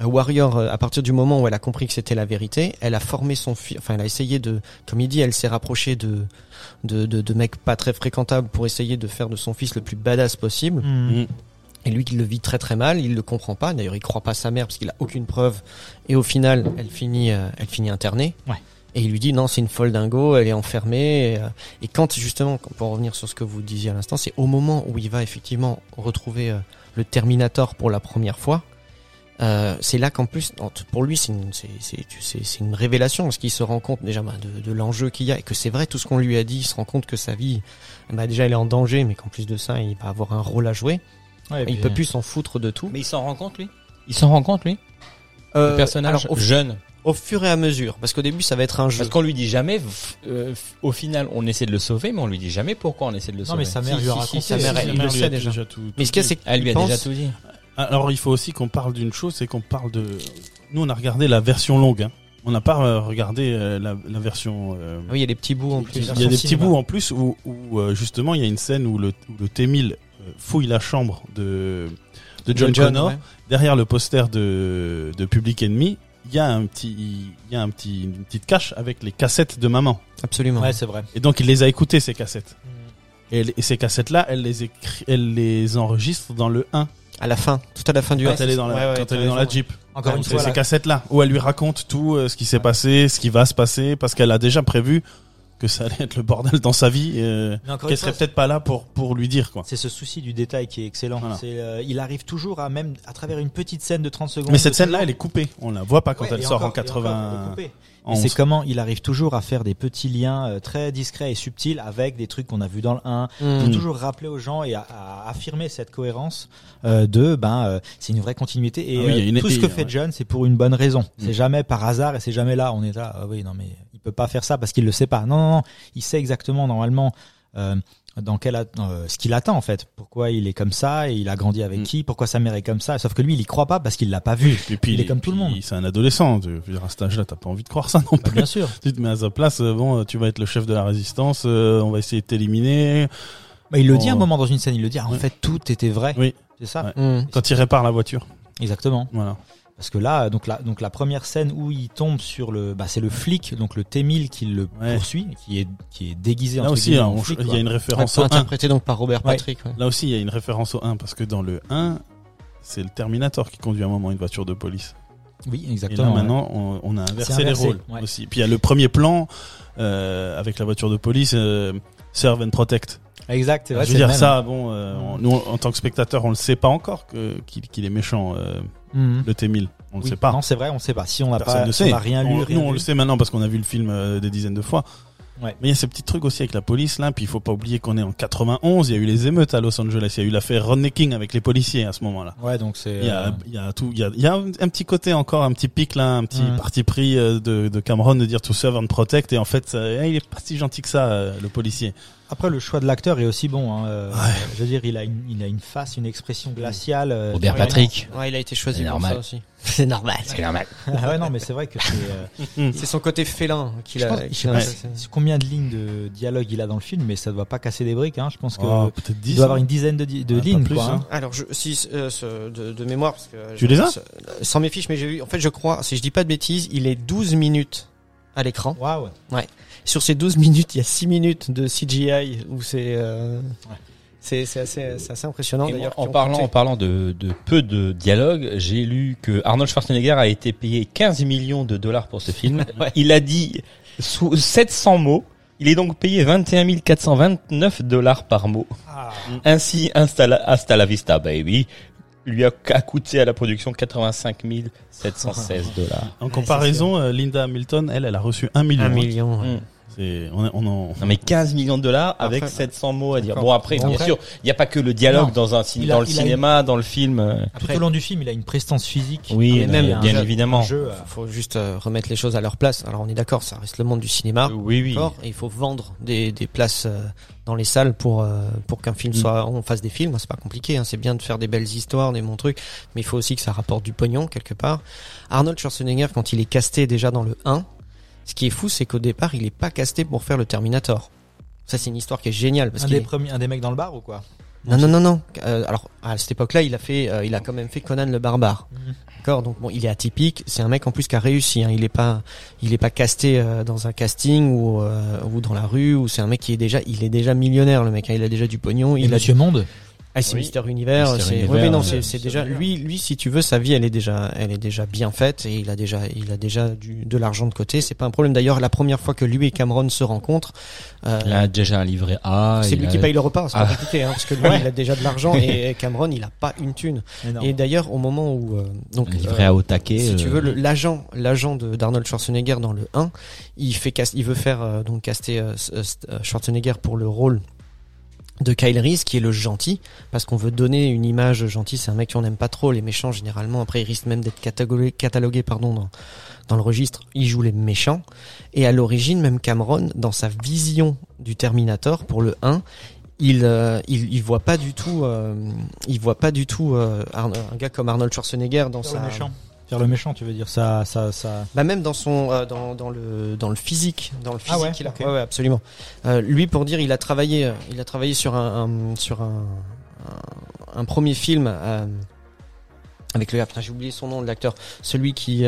warrior euh, à partir du moment où elle a compris que c'était la vérité. Elle a formé son fils. Enfin elle a essayé de comme il dit elle s'est rapprochée de de, de de mecs pas très fréquentables pour essayer de faire de son fils le plus badass possible. Mm. Mm. Et lui qui le vit très très mal, il le comprend pas. D'ailleurs, il croit pas sa mère parce qu'il a aucune preuve. Et au final, elle finit, euh, elle finit internée. Ouais. Et il lui dit non, c'est une folle dingo, elle est enfermée. Et, euh, et quand justement, pour revenir sur ce que vous disiez à l'instant, c'est au moment où il va effectivement retrouver euh, le Terminator pour la première fois. Euh, c'est là qu'en plus, pour lui, c'est une, c'est, une révélation parce qu'il se rend compte déjà bah, de, de l'enjeu qu'il y a et que c'est vrai tout ce qu'on lui a dit. Il se rend compte que sa vie, bah, déjà, elle est en danger, mais qu'en plus de ça, il va avoir un rôle à jouer. Ouais, et il puis, peut plus s'en foutre de tout. Mais il s'en rend compte, lui? Il s'en rend compte, lui? Euh, Le personnage alors, au, jeune. au fur et à mesure, parce qu'au début ça va être un jeu. Parce qu'on lui dit jamais, euh, au final, on essaie de le sauver, mais on lui dit jamais pourquoi on essaie de le Non, sauver. mais sa mère Si, lui a si, si, raconté. sa mère, Si, elle, le sait déjà. tout- Mais ce qu'il y a, dit. c'est Elle lui a déjà tout dit. Alors il faut aussi qu'on parle d'une chose, c'est qu'on parle de. Nous on a regardé la version longue. Hein. On n'a pas euh, regardé euh, la, la version. euh, Oui, il y a des petits bouts en plus. Il y a des petits bouts en plus où, où, euh, justement il y a une scène où le, où le T1000 euh, fouille la chambre de de John, John, Connor, ouais. derrière le poster de de Public Enemy, il y a un petit il y a un petit une petite cache avec les cassettes de maman. Absolument. Ouais, c'est vrai. Et donc il les a écoutées ces cassettes. Et, et ces cassettes là, elle les écrit, elle les enregistre dans le 1 À la fin, tout à la fin du quand reste. elle est dans la Ouais, ouais, quand elle est dans la. Jeep. Encore une C'est fois, ces là, cassettes là où elle lui raconte tout euh, ce qui s'est passé, ce qui va se passer parce qu'elle a déjà prévu que ça allait être le bordel dans sa vie euh, qu'elle serait peut-être pas là pour pour lui dire quoi. C'est ce souci du détail qui est excellent. Voilà. Euh, il arrive toujours à même à travers une petite scène de 30 secondes. Mais cette de scène là, toujours- elle est coupée. On la voit pas quand Ouais, elle sort encore- en et encore, elle est 80 coupée. en Et c'est 11. comment il arrive toujours à faire des petits liens euh, très discrets et subtils avec des trucs qu'on a vus dans le 1 Mm. pour toujours rappeler aux gens et à, à affirmer cette cohérence euh, de ben euh, c'est une vraie continuité et Ah oui, euh, une- tout ce que fait ouais. John c'est pour une bonne raison Mm. c'est jamais par hasard et c'est jamais là on est là ah oui non mais il peut pas faire ça parce qu'il le sait pas non non non il sait exactement normalement euh, dans quel euh, ce qu'il attend en fait pourquoi il est comme ça et il a grandi avec Mm. qui? Pourquoi sa mère est comme ça? Sauf que lui il y croit pas parce qu'il l'a pas vu Et puis il est comme tout le monde. C'est un adolescent. Tu- je veux dire, à cet âge-là, t'as pas envie de croire ça non Bah, plus. bien sûr Tu te mets à sa place. euh, Bon, euh, tu vas être le chef de la résistance. euh, on va essayer de t'éliminer. Bah, il le dit à un moment dans une scène il le dit ah, en ouais. fait tout était vrai Oui. c'est ça Ouais. Mm. Quand il répare la voiture. exactement Voilà. Parce que là, donc la, donc la première scène où il tombe sur le, bah c'est le flic, donc le T1000 qui le Ouais. poursuit, qui est qui est déguisé Là aussi, hein, en flic, il y a une Ouais, référence au 1. interprété donc par Robert Ouais. Patrick. ouais. Là aussi, il y a une référence au 1 parce que dans le 1, c'est le Terminator qui conduit à un moment une voiture de police. Oui, Et là exactement. ouais. maintenant, on, on a inversé, les rôles ouais. aussi. Puis il y a le premier plan euh, avec la voiture de police, euh, Serve and Protect. Exact, c'est vrai. Je veux le dire même. ça, bon, euh, on- nous en tant que spectateur, on le sait pas encore que qu'il est méchant, euh, Mhm. le T1000. On le Oui. sait pas. Non, c'est vrai, on sait pas. Si on n'a pas, ne si on rien lu, rien nous, on vu. le sait maintenant parce qu'on a vu le film euh, des dizaines de fois. Ouais. Mais il y a ces petits trucs aussi avec la police là. Puis il faut pas oublier qu'on est en 91. Il y a eu les émeutes à Los Angeles. Il y a eu l'affaire Rodney King avec les policiers à ce moment-là. Ouais, donc c'est. Il y a, euh, il y a tout, il y a, il y a un un petit côté encore, un petit pic là, un petit parti pris euh, de, de Cameron de dire to serve and protect et en fait, euh, il est pas si gentil que ça, le policier. Après, le choix de l'acteur est aussi bon. Hein. euh, Ouais. Je veux dire, il a une, il a une face, une expression glaciale. Robert. Patrick. Ouais, il a été choisi C'est pour normal. ça aussi. C'est normal. C'est normal. Ah ouais, non, mais c'est vrai que c'est. euh, C'est son côté félin qu'il a. pense, combien de lignes de dialogue il a dans le film, mais ça doit pas casser des briques. Hein. Je pense que Oh, peut-être il 10. doit avoir une dizaine de, di- de Ouais, pas lignes, plus, quoi. hein. hein. Alors, je, si, euh, ce- de, de mémoire, parce que. Tu je- les as Sans mes fiches, mais j'ai vu. En fait, je crois, si je dis pas de bêtises, il est 12 minutes à l'écran. Waouh. Sur ces 12 minutes, il y a 6 minutes de CGI où c'est. euh, Ouais. C'est assez, impressionnant d'ailleurs. en parlant, en parlant de, de peu de dialogue, j'ai lu que Arnold Schwarzenegger a été payé 15 millions de dollars pour ce film. Ouais. Il a dit sous 700 mots. Il est donc payé 21 429 dollars par mot. Ah. Ainsi, hasta la, hasta la vista, baby, lui a, coûté à la production 85 716 dollars. En comparaison, euh, Linda Hamilton, elle, elle a reçu un million. Un hein. million. ouais. Mm. C'est, on, on en, Non mais 15 millions de dollars avec Après- 700 mots à dire. D'accord. Bon après, Bon, bien après- sûr, il n'y a pas que le dialogue Non. dans un ciné- Il a- dans le il cinéma, dans le film. euh, Tout au long du film, il a une prestance physique. Oui, mais même, bien, il un- évidemment. Euh, Faut, faut juste euh, remettre les choses à leur place. Alors on est d'accord, ça reste le monde du cinéma. Oui, oui. D'accord Et il faut vendre des, des places euh, dans les salles pour euh, pour qu'un film Mm. soit on fasse des films c'est pas compliqué hein. c'est bien de faire des belles histoires des bons trucs mais il faut aussi que ça rapporte du pognon quelque part Arnold Schwarzenegger quand il est casté déjà dans le 1 ce qui est fou c'est qu'au départ il est pas casté pour faire le Terminator ça c'est une histoire qui est géniale parce un des est- premiers, un des mecs dans le bar ou quoi? Non non non non Euh, alors à cette époque-là il a fait euh, il a quand même fait Conan le barbare Mhm. D'accord, donc bon, il est atypique. C'est un mec en plus qui a réussi. Hein. Il est pas, il est pas casté euh, dans un casting ou euh, ou dans la rue. Ou c'est un mec qui est déjà, il est déjà millionnaire le mec. hein. Il a déjà du pognon. Et Il a Monsieur Monde? Ah, c'est Oui. Mister Univers. C'est- oui, mais non, euh, c'est c'est déjà lui. Lui, si tu veux, sa vie, elle est déjà, elle est déjà bien faite et il a déjà, il a déjà du, de l'argent de côté. C'est pas un problème. D'ailleurs, la première fois que lui et Cameron se rencontrent, euh, Il a déjà un livret A. c'est lui a- qui paye le repas. C'est pas Ah. compliqué, hein, parce que lui, il a déjà de l'argent et Cameron, il a pas une thune. Et d'ailleurs, au moment où, euh, donc, Un livret euh, A au taquet. si tu euh, veux, l'agent, l'agent de d'Arnold Schwarzenegger dans le 1, il fait cast, il veut faire donc caster Schwarzenegger pour le rôle de Kyle Reese, qui est le gentil, parce qu'on veut donner une image gentille. C'est un mec qu'on n'aime pas trop, les méchants généralement. Après, ils risquent même d'être catalogués, catalogués, pardon, dans, dans le registre. Il joue les méchants. Et à l'origine, même Cameron, dans sa vision du Terminator pour le 1, il, euh, il, il voit pas du tout, euh, il voit pas du tout euh, un gars comme Arnold Schwarzenegger dans sa méchant. Faire le méchant, tu veux dire ça, ça, ça. bah même dans son euh, dans, dans le dans le physique dans le physique Ah ouais, il a ok. ouais, ouais, absolument Euh, lui pour dire il a travaillé il a travaillé sur un, un- sur un un premier film euh, avec le. ah, j'ai oublié son nom de l'acteur. Celui qui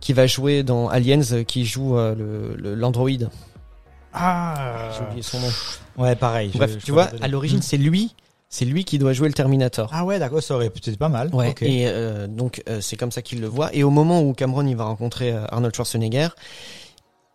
qui va jouer dans Aliens, qui joue le l'androïde. Ah, J'ai oublié son nom. ouais, pareil. Bref, je tu vois, à l'origine, c'est lui, c'est lui qui doit jouer le Terminator. Ah ouais, d'accord, ça aurait peut-être pas mal. Ouais. Et euh, donc euh, c'est comme ça qu'il le voit. Et au moment où Cameron il va rencontrer euh, Arnold Schwarzenegger,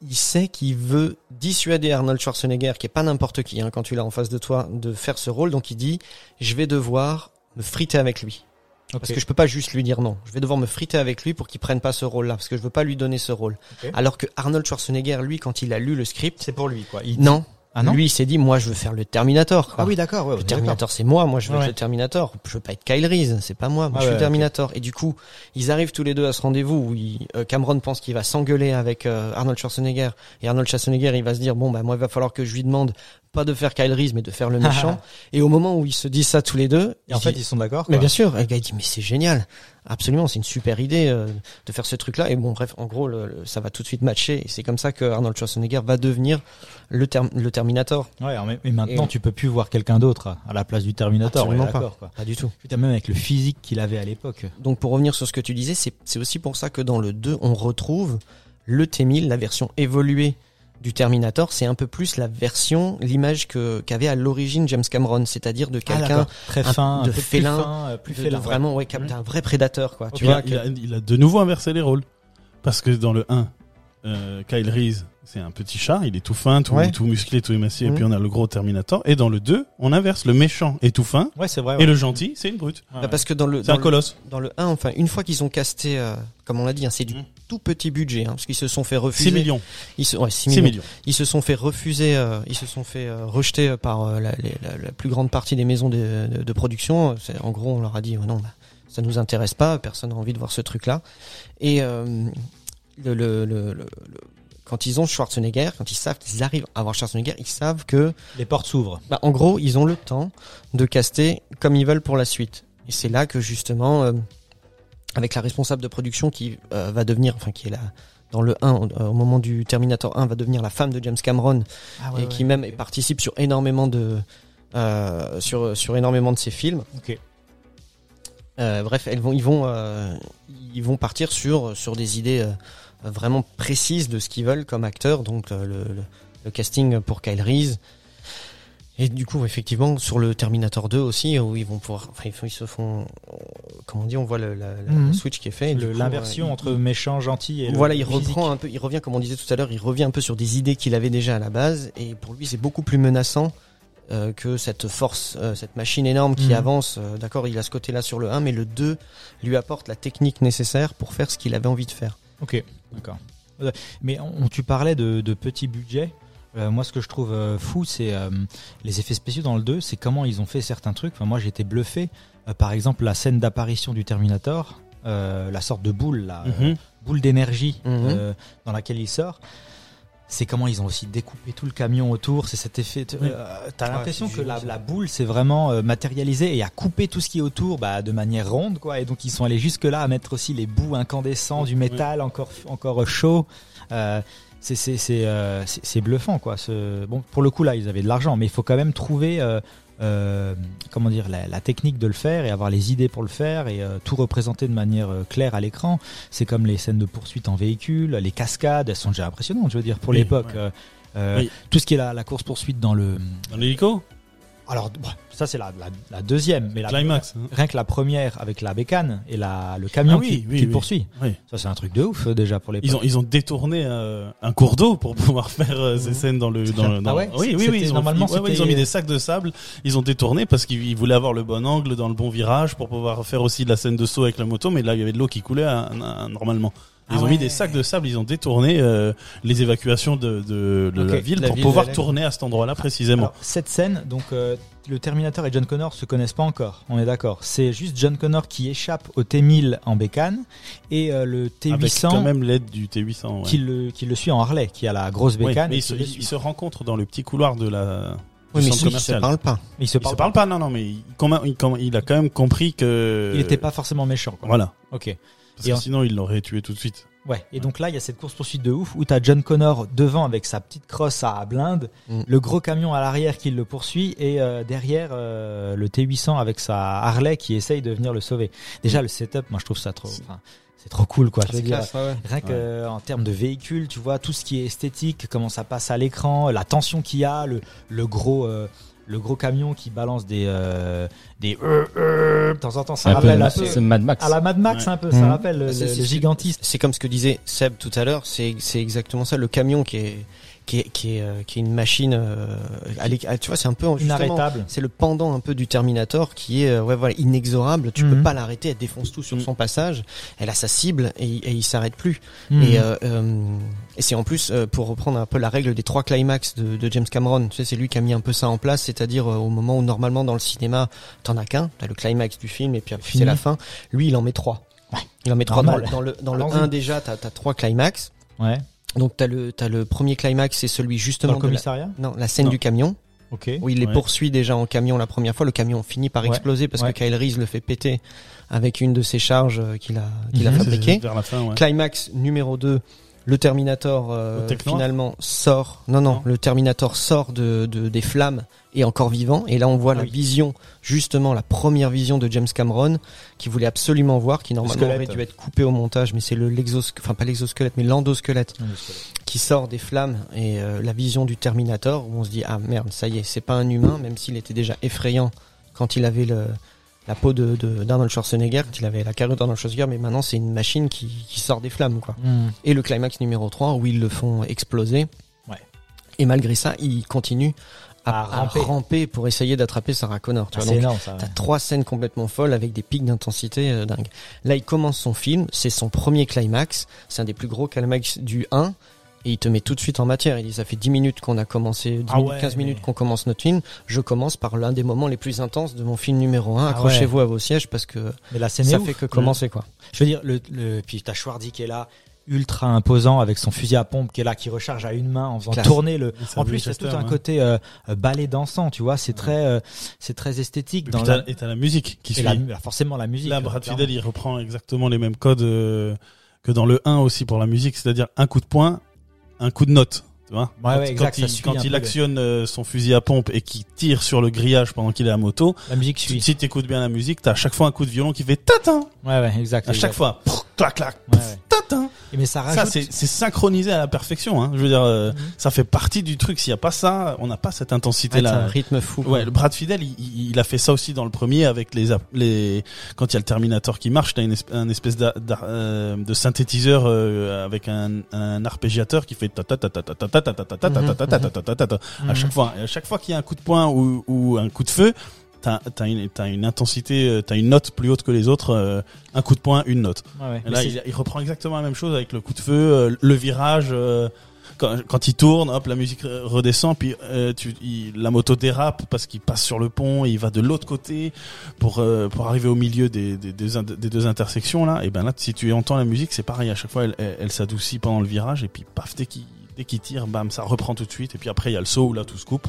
il sait qu'il veut dissuader Arnold Schwarzenegger, qui est pas n'importe qui, hein, quand tu l'as en face de toi, de faire ce rôle. Donc il dit, je vais devoir me friter avec lui. Parce que je peux pas juste lui dire non. Je vais devoir me friter avec lui pour qu'il prenne pas ce rôle-là, parce que je veux pas lui donner ce rôle. Alors que Arnold Schwarzenegger, lui, quand il a lu le script, c'est pour lui, quoi. Il- non, Ah non lui il s'est dit, moi je veux faire le Terminator. quoi. Ah oui, d'accord, ouais, Le Terminator, c'est moi. Moi, je veux Ouais. être le Terminator. Je veux pas être Kyle Reese. C'est pas moi. Moi, Ah je suis ouais, le Terminator. Et du coup, ils arrivent tous les deux à ce rendez-vous où il- euh, Cameron pense qu'il va s'engueuler avec euh, Arnold Schwarzenegger. Et Arnold Schwarzenegger, il va se dire, bon, bah, moi, il va falloir que je lui demande pas de faire Kyle Reese, mais de faire le méchant. et au moment où ils se disent ça tous les deux, Et en fait, dit- ils sont d'accord. mais bien sûr, et le gars il dit mais c'est génial, absolument, c'est une super idée euh, de faire ce truc-là. Et bon bref, en gros, le- le- ça va tout de suite matcher. Et c'est comme ça que Arnold Schwarzenegger va devenir le, le Terminator. Ouais, mais, maintenant, Et- tu peux plus voir quelqu'un d'autre à la place du Terminator. Absolument ouais, pas. quoi. Pas du tout. Putain, même avec le physique qu'il avait à l'époque. Donc pour revenir sur ce que tu disais, c'est c'est aussi pour ça que dans le 2, on retrouve le T-1000, la version évoluée du Terminator. C'est un peu plus la version, l'image que qu'avait à l'origine James Cameron, c'est-à-dire de Ah, quelqu'un fin, de un félin, plus fin, plus de- de félin. vraiment ouais, cap- d'un vrai prédateur quoi. Tu il, vois a, que- il, a, il a de nouveau inversé les rôles. Parce que dans le 1, euh, Kyle Reese, c'est un petit chat, il est tout fin, tout, Ouais. tout musclé, tout émacié, et puis on a le gros Terminator. Et dans le 2, on inverse, le méchant est tout fin, Ouais, c'est vrai. et le gentil, c'est une brute. Bah, parce que dans le C'est dans un le- colosse. dans le 1, enfin, une fois qu'ils ont casté, euh, comme on l'a dit, hein, c'est du Mm. tout petit budget, hein, parce qu'ils se sont fait refuser. 6 millions. Ils se, ouais, 6 6 millions. Ils se sont fait refuser, euh, ils se sont fait euh, rejeter par euh, la, les- la- la plus grande partie des maisons de, de- de production. En gros, on leur a dit, oh non, bah, ça nous intéresse pas, personne n'a envie de voir ce truc-là. Et euh, le, le, le, le- le- quand ils ont Schwarzenegger, quand ils savent qu'ils arrivent à avoir Schwarzenegger, ils savent que Les portes s'ouvrent. bah, en gros, ils ont le temps de caster comme ils veulent pour la suite. Et c'est là que justement, euh, avec la responsable de production qui euh, va devenir, enfin qui est là dans le 1, euh, au moment du Terminator 1, va devenir la femme de James Cameron Ah et qui même participe sur énormément de sur sur énormément de ses films. Ok. Bref, elles vont, ils vont, ils vont partir sur sur des idées vraiment précises de ce qu'ils veulent comme acteurs. Donc euh, le, le, le casting pour Kyle Reese. Et du coup, effectivement, sur le Terminator 2 aussi, où ils vont pouvoir, enfin, ils, se font, comment on dit, on voit le, la, la- Mhm. switch qui est fait. L'inversion euh, entre méchant, gentil et voilà, il physique. reprend un peu, il revient comme on disait tout à l'heure, il revient un peu sur des idées qu'il avait déjà à la base, et pour lui c'est beaucoup plus menaçant euh, que cette force, euh, cette machine énorme qui Mhm. avance. D'accord, il a ce côté-là sur le 1, mais le 2 lui apporte la technique nécessaire pour faire ce qu'il avait envie de faire. Ok, d'accord. Mais on, tu parlais de, de petits budgets. Euh, moi, ce que je trouve euh, fou, c'est euh, les effets spéciaux dans le 2, c'est comment ils ont fait certains trucs. Enfin, moi, j'étais bluffé. Par exemple, la scène d'apparition du Terminator, la sorte de boule, la Mhm. boule d'énergie Mhm. dans laquelle il sort. C'est comment ils ont aussi découpé tout le camion autour. C'est cet effet. Oui. euh, T'as l'impression que la, la boule, c'est vraiment euh, matérialisé et à couper tout ce qui est autour bah, de manière ronde, quoi. Et donc ils sont allés jusque là à mettre aussi les bouts incandescents du métal encore encore chaud. Euh, euh, c'est- c'est bluffant, quoi. Ce... Bon, pour le coup là, ils avaient de l'argent, mais il faut quand même trouver. Euh, comment dire la, la technique de le faire et avoir les idées pour le faire et euh, tout représenter de manière euh, claire à l'écran c'est comme les scènes de poursuite en véhicule les cascades elles sont déjà impressionnantes je veux dire pour Oui, l'époque ouais. Oui. tout ce qui est la, la course poursuite dans le Dans l'hélico? Alors ça c'est la, la, la deuxième mais la, Climax. hein. rien que la première avec la bécane et la, le camion Ah oui, qui, oui, qui oui. poursuit Oui. ça c'est un truc de ouf euh, déjà pour l'époque Ils ont, ils ont détourné euh, un cours d'eau pour pouvoir faire euh, ces scènes dans le. Dans, le- dans Ah ouais oui, oui, oui. Ils ont, normalement, ouais, ouais, ils ont mis des sacs de sable. Ils ont détourné parce qu'ils ils voulaient avoir le bon angle dans le bon virage pour pouvoir faire aussi de la scène de saut avec la moto. Mais là, il y avait de l'eau qui coulait à- à- normalement. Ils Ah ont ouais. mis des sacs de sable. Ils ont détourné euh, les évacuations de, de, de Ok. la ville La pour ville pouvoir tourner à cet endroit-là précisément. Alors, cette scène, donc euh, le Terminator et John Connor se connaissent pas encore, on est d'accord. C'est juste John Connor qui échappe au T1000 en bécane et euh, le avec quand T800 même l'aide du T800. ouais. qui, le, qui le suit en Harley, qui a la grosse bécane. mais et ils suit. se rencontrent dans le petit couloir de la. Oui, mais ils se parlent pas. Mais il se Ils parle se parlent pas, non, non, mais il, il, il a quand même compris que. Il était pas forcément méchant. Quoi. Voilà. Ok. Parce Et que en- sinon, il l'aurait tué tout de suite. Ouais. Et donc là, il y a cette course poursuite de ouf où t'as John Connor devant avec sa petite crosse à blinde, Mm. le gros camion à l'arrière qui le poursuit et euh, derrière euh, le T800 avec sa Harley qui essaye de venir le sauver. Déjà le setup, moi je trouve ça trop. enfin, c'est trop cool quoi. Je veux C'est dire, classe, ouais, ouais. Rien que euh, en termes de véhicule, tu vois tout ce qui est esthétique, comment ça passe à l'écran, la tension qu'il y a, le, le gros euh, le gros camion qui balance des euh, des euh, euh, de temps en temps ça rappelle un peu c'est Mad Max. à la Mad Max Ouais. un peu, ça Mhm. rappelle le, C'est- le- c'est- le gigantisme. C'est comme ce que disait Seb tout à l'heure, c'est c'est exactement ça. Le camion qui est qui est qui est, euh, qui est une machine. euh, ah, tu vois, c'est un peu justement, Inarrêtable. C'est le pendant un peu du Terminator qui est euh, ouais voilà inexorable. Tu Mhm. peux pas l'arrêter. Elle défonce tout sur Mhm. son passage. Elle a sa cible et, et il s'arrête plus. Mhm. Et, euh, euh, et c'est en plus euh, pour reprendre un peu la règle des trois climax de, de James Cameron. Tu sais, c'est lui qui a mis un peu ça en place, c'est-à-dire euh, au moment où normalement dans le cinéma t'en as qu'un, t'as le climax du film et puis c'est la fin. Lui, il en met trois. Il en met trois dans, Normal. le- dans le dans le Allons-y. 1 déjà. T'as as trois climax. Ouais. Donc t'as le t'as le premier climax, c'est celui Dans justement le de la, commissariat? Non la scène Non. du camion Ok. où il les Ouais. poursuit déjà en camion la première fois. Le camion finit par Ouais. exploser parce Ouais. que Kyle Reese le fait péter avec une de ses charges euh, qu'il a qu'il a Mhm. fabriquées. Vers la fin, ouais. Climax numéro 2, le Terminator euh, finalement sort. Non, non Non. le Terminator sort de, de des flammes et encore vivant. Et là on voit Ah la oui. vision, justement la première vision de James Cameron qui voulait absolument voir, qui normalement aurait dû être coupé au montage, mais c'est le l'exosquelette, enfin pas l'exosquelette, mais l'endosquelette qui sort des flammes et euh, la vision du Terminator où on se dit ah merde ça y est c'est pas un humain même s'il était déjà effrayant quand il avait le la peau de d'Arnold Schwarzenegger quand il avait la carrure d'Arnold Schwarzenegger mais maintenant c'est une machine qui, qui sort des flammes quoi Mhm. et le climax numéro 3 où ils le font exploser Ouais. et malgré ça il continue à, À à ramper. pour essayer d'attraper Sarah Connor tu Ah, vois. c'est Donc, énorme ça. ouais. Trois scènes complètement folles avec des pics d'intensité euh, dingues. Là, il commence son film, c'est son premier climax, c'est un des plus gros climax du 1, et il te met tout de suite en matière. Il dit, ça fait 10 minutes qu'on a commencé, 10 Ah minutes, ouais, 15 minutes qu'on commence notre film, je commence par l'un des moments les plus intenses de mon film numéro 1. Ah Accrochez-vous à vos sièges parce que Mais la scène est ça ouf. fait que commencer quoi. Je veux dire, le, le puis t'as Schwardy qui est là, ultra imposant avec son fusil à pompe qui est là, qui recharge à une main en faisant Classe. tourner le. En plus, c'est tout un hein. côté euh, euh, ballet dansant, tu vois. C'est très, euh, c'est très esthétique Et dans la, et t'as la musique qui et suit. la, la- forcément la musique. Là, Brad. Fidel, il reprend exactement les mêmes codes euh, que dans le 1 aussi pour la musique, c'est-à-dire un coup de poing, un coup de note. Tu vois Ouais, quand, ouais, exact, quand ça il, quand il actionne euh, son fusil à pompe et qu'il tire sur le grillage pendant qu'il est à moto, La musique si suit. si t'écoutes bien la musique, t'as à chaque fois un coup de violon qui fait tatin. Ouais, ouais, exact. À chaque exact. fois, Prrr, clac, clac, Ouais, ouais. tatin. Et Mais ça Ça, rajoute. c'est c'est synchronisé à la perfection. Hein. Je veux dire, euh, Mhm. ça fait partie du truc. S'il y a pas ça, on n'a pas cette Ouais, intensité-là. t'as un rythme fou. Ouais, le Brad Fidel, il, il- il a fait ça aussi dans le premier avec les les quand il y a le Terminator qui marche, t'as une espèce, un espèce d'a- d'a- euh, de synthétiseur euh, avec un, un arpégiateur qui fait ta ta ta ta ta ta à chaque fois à chaque fois qu'il y a un coup de poing ou, un coup de feu t'as as une t'as une intensité t'as une note plus haute que les autres un coup de poing une note là il, reprend exactement la même chose avec le coup de feu le virage quand, il tourne hop la musique redescend puis la moto dérape parce qu'il passe sur le pont et il va de l'autre côté pour arriver au milieu des deux intersections là et ben là si tu entends la musique c'est pareil à chaque fois elle, s'adoucit pendant le virage et puis paf t'es qui? Dès qu'il tire, bam, ça reprend tout de suite. Et puis après, il y a le saut où là tout se coupe.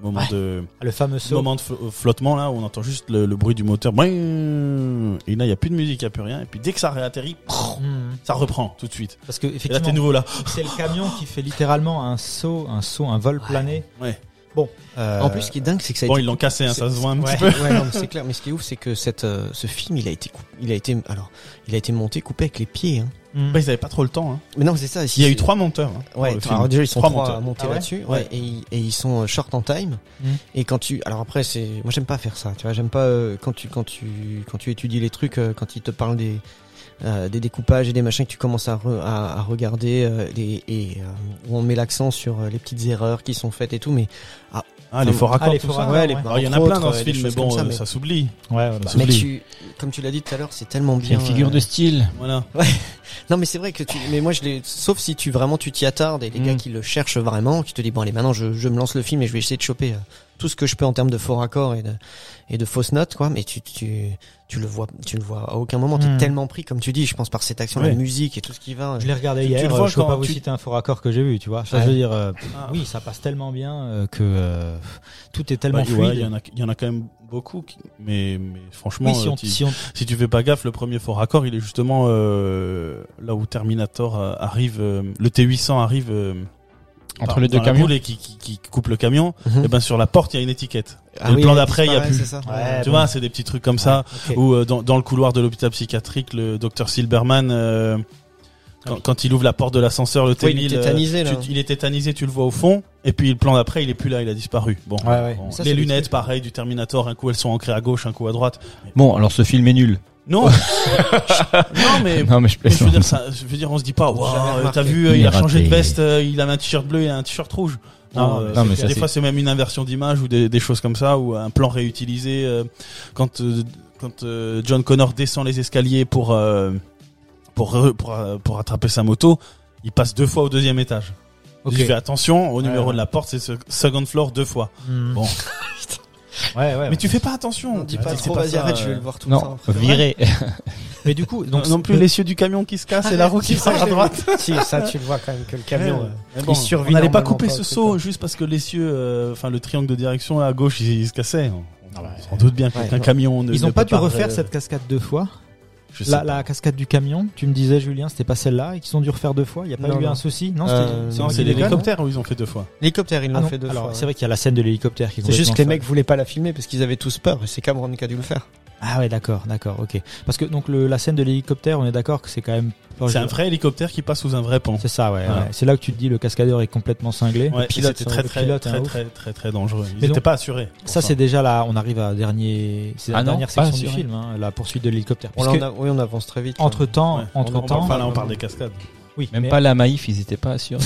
Moment Ouais. de le fameux saut. moment de flo- flottement là où on entend juste le, le bruit du moteur. Et là, il y a plus de musique, il y a plus rien. Et puis dès que ça réatterrit, Mhm. ça reprend tout de suite. Parce que Et là, t'es effectivement, nouveau là. c'est le camion qui fait littéralement un saut, un saut, un vol plané. Ouais. Bon. euh, En plus, ce qui est dingue, c'est que ça a Bon, été ils l'ont cassé, hein, ça se voit un ouais. petit peu. ouais, c'est clair. Mais ce qui est ouf, c'est que cette, euh, ce film, il a été, coup- il a été, alors, il a été monté, coupé avec les pieds. Hein. Mhm. Bah, ils avaient pas trop le temps. Hein. Mais non, c'est ça. Il y a eu trois monteurs. hein, Ouais, alors déjà ils sont Trois trois, monteurs. à monter Ah ouais là-dessus, ouais, Ouais. et, ils- et ils sont euh, short en time. Mm. Et quand tu, alors après c'est, moi j'aime pas faire ça, tu vois, j'aime pas euh, quand tu quand tu quand tu étudies les trucs, euh, quand ils te parlent des euh, des découpages et des machins que tu commences à re- à, à regarder euh, les- et euh, où on met l'accent sur euh, les petites erreurs qui sont faites et tout, mais Ah, les faux raccords, Ah, les faux raccords, ouais, les- ouais. Alors, il y en a plein dans euh, ce des film, mais bon, ça, euh, mais- ça s'oublie. Ouais, voilà. Mais tu, comme tu l'as dit tout à l'heure, c'est tellement bien. une figure euh, de style. Voilà. Non mais c'est vrai que tu mais moi je l'ai sauf si tu vraiment tu t'y attardes et les Mm. gars qui le cherchent vraiment qui te disent bon allez maintenant je, je me lance le film et je vais essayer de choper euh, tout ce que je peux en termes de faux raccords et de et de fausses notes quoi mais tu tu tu le vois tu le vois à aucun moment t'es Hmm. tellement pris comme tu dis je pense par cette action Ouais. la musique et tout ce qui va Je l'ai regardé Tu- tu hier, le vois je peux pas vous citer un faux raccord que j'ai vu, tu vois. Ça, Ouais. je veux dire, euh, Ah. oui, ça passe tellement bien euh, que euh, tout est tellement Bah, fluide. il y en a, il y en a quand même beaucoup, qui- mais, mais franchement, oui, si on, si on- si tu fais pas gaffe, le premier faux raccord, il est justement euh, là où Terminator arrive, euh, le T800 arrive euh, Entre par- les deux camions. et qui, qui, qui coupe le camion. Mhm. Et ben sur la porte, il y a une étiquette. Ah le oui, plan d'après, il y a plus. c'est ça Ouais, tu bon. vois, c'est des petits trucs comme ça. Ou euh, dans, dans le couloir de l'hôpital psychiatrique, le docteur Silberman, euh, quand, quand il ouvre la porte de l'ascenseur, le Oui, il est T1000, euh, tétanisé, là. tu- il est tétanisé, tu le vois au fond. Et puis le plan d'après, il est plus là, il a disparu. Bon, Ouais, ouais. bon. Ça, les lunettes, pareil, du Terminator. Un coup, elles sont ancrées à gauche, un coup à droite. Bon, alors ce film est nul. Non, non, mais Non, mais je mais je veux dire, ça, je veux dire, on se dit pas, waouh, euh, t'as vu, euh, il, Il a changé de veste, euh, il avait un t-shirt bleu et un t-shirt rouge. Non, euh, non, mais c'est- ça, des fois c'est même une inversion d'image ou des, des choses comme ça ou un plan réutilisé euh, quand euh, quand euh, John Connor descend les escaliers pour euh, pour pour, euh, pour attraper sa moto, il passe deux fois au deuxième étage. Ok. Je fais attention au numéro ouais. de la porte, c'est ce second floor deux fois. Hmm. Bon. Ouais, ouais. Mais tu fais pas attention. on dit pas trop vas-y arrête je vais le voir tout le Non, temps viré. Mais du coup, Donc non plus l'essieu du camion qui se casse et la roue qui sort à droite. si ça tu le vois quand même que le camion Ouais, euh, il survit on n'allait pas couper pas ce saut juste parce que l'essieu, euh, enfin le triangle de direction là, à gauche, il, il se cassait. On, Ah doute bien qu'un camion ne ils ne ont pas dû refaire euh, cette cascade deux fois. La, cascade du camion, tu me disais Julien, c'était pas celle-là et qu'ils ont dû refaire deux fois. Il y a pas Non, eu non. un souci Non, Euh, c'est l'hélicoptère où ils ont fait deux fois. l'hélicoptère ils Ah l'ont non, fait deux alors fois c'est vrai qu'il y a la scène de l'hélicoptère qui est c'est juste que les mecs voulaient pas la filmer parce qu'ils avaient tous peur et c'est Cameron qui a dû le faire Ah ouais, d'accord, d'accord, ok. Parce que donc le, la scène de l'hélicoptère, on est d'accord que c'est quand même. C'est un vrai hélicoptère qui passe sous un vrai pont. C'est ça, ouais. Voilà. ouais. C'est là que tu te dis le cascadeur est complètement cinglé. Ouais, pilote, c'était ça, très le très pilote, très, hein, très très très dangereux. Ils Mais n'étaient pas assurés. pour Ça, c'est déjà là, on arrive à dernier, c'est la Ah non, dernière pas section du assuré. film, hein, la poursuite de l'hélicoptère. on a- oui on avance très vite entre temps, Ouais. entre On- on- temps, Enfin là, on parle des cascades. Oui, Même mais- pas la Maïf, ils étaient pas assurés.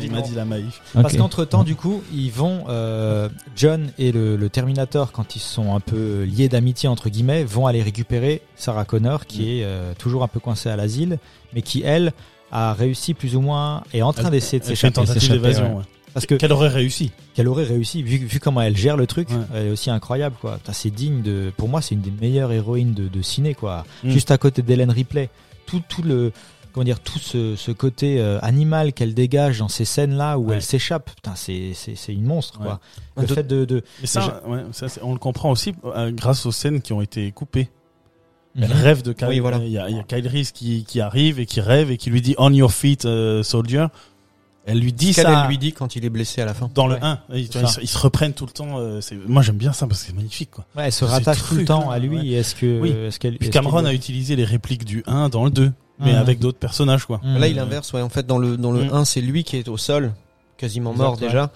Il m'a dit la maïf. Parce qu'entre temps, du coup, ils vont, euh, John et le, le Terminator, quand ils sont un peu liés d'amitié entre guillemets, vont aller récupérer Sarah Connor, qui Mm. est euh, toujours un peu coincée à l'asile, mais qui elle a réussi plus ou moins, est en train d'essayer de Elle fait une s'échapper, d'évasion. parce que Qu'elle aurait réussi. qu'elle aurait réussi, vu, vu comment elle gère le truc, Ouais. elle est aussi incroyable, quoi. C'est digne de, pour moi, c'est une des meilleures héroïnes de, de ciné, quoi. Mm. Juste à côté d'Hélène Ripley, tout, tout le, comment dire, tout ce, ce côté euh, animal qu'elle dégage dans ces scènes-là où Ouais. elle s'échappe, putain, c'est, c'est, c'est une monstre, quoi. Le De- fait de, de, Mais ça, ouais, ça c'est- on le comprend aussi euh, grâce aux scènes qui ont été coupées. Mhm. Elle rêve de Kyle. Oui, voilà. Il y a, il y a Kyle Reese qui, qui arrive et qui rêve et qui lui dit On your feet, euh, soldier. Elle lui dit ça elle lui dit quand il est blessé à la fin dans le Ouais. 1. Ils, se- ils se reprennent tout le temps. euh, c'est- moi, j'aime bien ça parce que c'est magnifique. Quoi. Ouais, elle se rattache tout le temps là, à lui. ouais. Est-ce que, Oui. est-ce qu'elle, Puis est-ce Cameron qu'elle- a utilisé les répliques du 1 dans le 2, mais Mhm. avec d'autres personnages. quoi. Là, il inverse, ouais. En fait, dans le, dans le Mm. 1, c'est lui qui est au sol, quasiment Exact, mort ouais. déjà.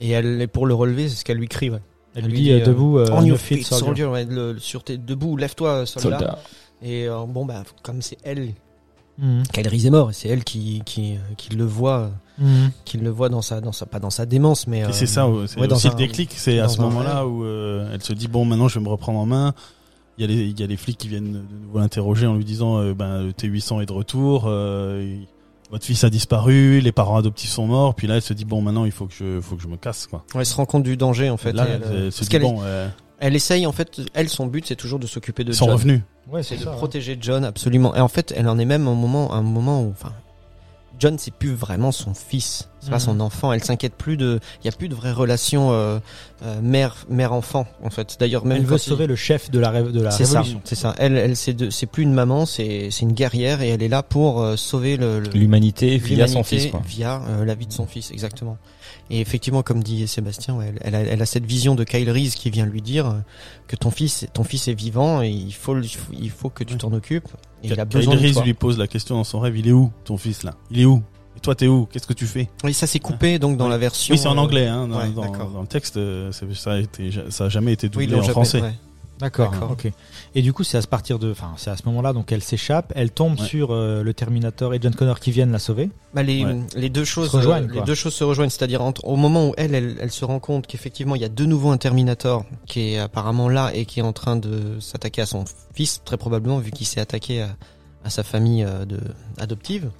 Et elle est pour le relever, c'est ce qu'elle lui crie, ouais. Elle lui dit euh, debout, euh, on your feet, feet, soldier. soldier, ouais, le- sur tes, debout, lève-toi, soldat. Soldat. Et euh, bon, bah, comme c'est elle. Kyle Reese est mort, et c'est elle qui, qui, qui le voit, Mhm. qui le voit dans sa, dans sa, pas dans sa démence, mais. Euh, c'est ça, c'est ouais, aussi un- le déclic. C'est à ce moment-là où euh, elle se dit Bon, maintenant, je vais me reprendre en main. Il y a les, il y a les flics qui viennent de nouveau l'interroger en lui disant euh, ben, Le T800 est de retour. euh, votre fils a disparu, les parents adoptifs sont morts. Puis là, elle se dit bon, maintenant, il faut que je, faut que je me casse, quoi. Ouais, elle se rend compte du danger, en fait. là, et elle, elle, elle se parce dit qu'elle bon, euh, elle essaye, en fait, elle, son but, c'est toujours de s'occuper de John. revenus. Ouais, c'est de ça. ouais. protéger John absolument. Et en fait, elle en est même un moment, un moment où, enfin, John c'est plus vraiment son fils, c'est pas Mhm. son enfant. Elle s'inquiète plus de, il y a plus de vraie relation euh, euh, mère mère enfant en fait. D'ailleurs même Elle veut il- sauver le chef de la, ré- de la c'est révolution. c'est ça. Elle, elle, c'est de, c'est plus une maman, c'est, c'est une guerrière et elle est là pour euh, sauver le, le- L'humanité via son fils, quoi. via euh, la vie de son fils, exactement. Et effectivement, comme dit Sébastien, ouais, elle, a, elle a cette vision de Kyle Reese qui vient lui dire euh, que ton fils, ton fils est vivant et il faut, il que tu t'en occupes. Et il a Kyle de Reese toi. lui pose la question dans son rêve Il est où, ton fils, là? Il est où? Et toi, t'es où? Qu'est-ce que tu fais? Oui, ça s'est coupé donc dans la version. Oui, c'est en euh, anglais. Hein, dans, ouais, dans, d'accord. dans le texte, euh, ça a, été, ça a jamais été doublé en jamais- français. D'accord. Ok. Et du coup, c'est à ce partir de, enfin, c'est à ce moment-là, donc elle s'échappe, elle tombe Ouais. sur euh, le Terminator et John Connor qui viennent la sauver. Bah, les, Ouais. les deux choses Se rejoignent, euh, les quoi. deux choses se rejoignent, c'est-à-dire au moment où elle, elle, elle se rend compte qu'effectivement il y a de nouveau un Terminator qui est apparemment là et qui est en train de s'attaquer à son fils, très probablement vu qu'il s'est attaqué à, à sa famille euh, de adoptive.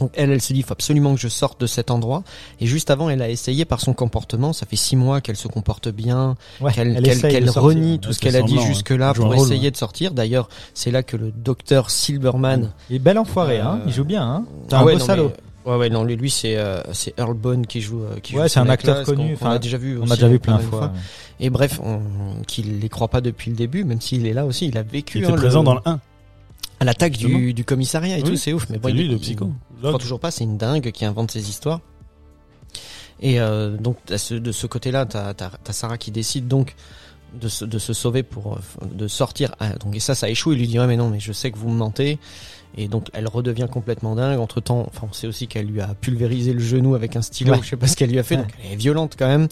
Donc elle, elle se dit, il faut absolument que je sorte de cet endroit. Et juste avant, elle a essayé par son comportement. Ça fait six mois qu'elle se comporte bien, Ouais, qu'elle qu'elle sortir. renie tout ce qu'elle a dit jusque-là hein. Un pour rôle, essayer ouais. de sortir. D'ailleurs, c'est là que le docteur Silverman. Il est bel enfoiré, hein. Euh, Il joue bien, hein. C'est Ah un ouais, beau non, salaud. mais- Ouais, ouais, non, lui, c'est euh, c'est Earl Bone qui joue. euh, qui Ouais, c'est ce un acteur connu, qu'on enfin, a déjà vu. On aussi a déjà vu plein de fois. Et bref, on, qu'il les croit pas depuis le début, même s'il est là aussi, il a vécu. Il était hein, le- présent dans le 1. à l'attaque du, du commissariat et Oui. tout, c'est ouf. Mais bon, lui il- le il- psycho. Je crois toujours pas, c'est une dingue qui invente ces histoires. Et euh, donc ce- de ce côté-là, t'as as, Sarah qui décide donc de se, de se sauver pour euh, de sortir. Ah, donc et ça, ça échoue. Il lui dit ouais mais non, mais je sais que vous me mentez. Et donc elle redevient complètement dingue. Entre temps, enfin on sait aussi qu'elle lui a pulvérisé le genou avec un stylo. Ouais. Je sais pas ce qu'elle lui a fait. Ouais. Donc elle est violente quand même.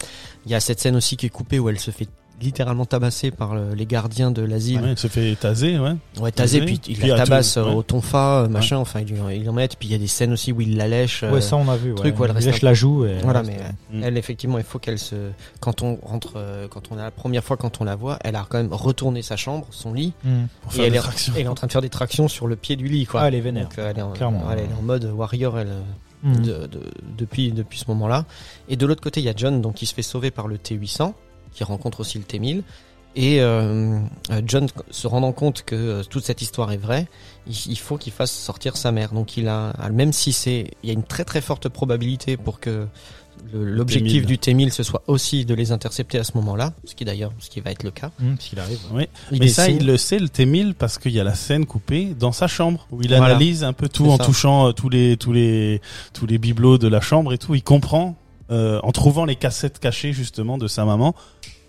Il y a cette scène aussi qui est coupée où elle se fait littéralement tabasser par le- les gardiens de l'asile. Ouais, il se fait taser, ouais. Ouais, Oui. puis il Puis la tabasse tout, euh, ouais. au tonfa, euh, machin, enfin, il, il en met, puis il y a des scènes aussi où il la lèche. euh, Ouais, ça on a vu. truc ouais. où elle Il reste lèche un- la joue. Et voilà, mais Mm. elle, effectivement, il faut qu'elle se, quand on rentre, euh, quand on a la première fois quand on la voit, elle a quand même retourné sa chambre, son lit, Hmm. Pour et faire elle des est, tractions. elle est en train de faire des tractions sur le pied du lit, quoi. Ah, elle est vénère. Donc, euh, elle est en, Clairement. elle est en mode warrior, elle, euh, de, de- depuis, depuis ce moment-là. Et de l'autre côté, il y a John, donc, qui se fait sauver par le T800, qui rencontre aussi le T1000. Et euh, euh, John, se rendant compte que euh, toute cette histoire est vraie, il, faut qu'il fasse sortir sa mère. Donc il a, même si c'est, il y a une très très forte probabilité pour que l'objectif T1000. du T1000 ce soit aussi de les intercepter à ce moment-là, ce qui d'ailleurs, ce qui va être le cas. Qu'il arrive. Oui. Il Mais ça, il le sait, le T1000, parce qu'il y a la scène coupée dans sa chambre, où il Voilà. analyse un peu tout en ça. touchant tous les, tous les, tous les bibelots de la chambre et tout. Il comprend, euh, en trouvant les cassettes cachées, justement, de sa maman,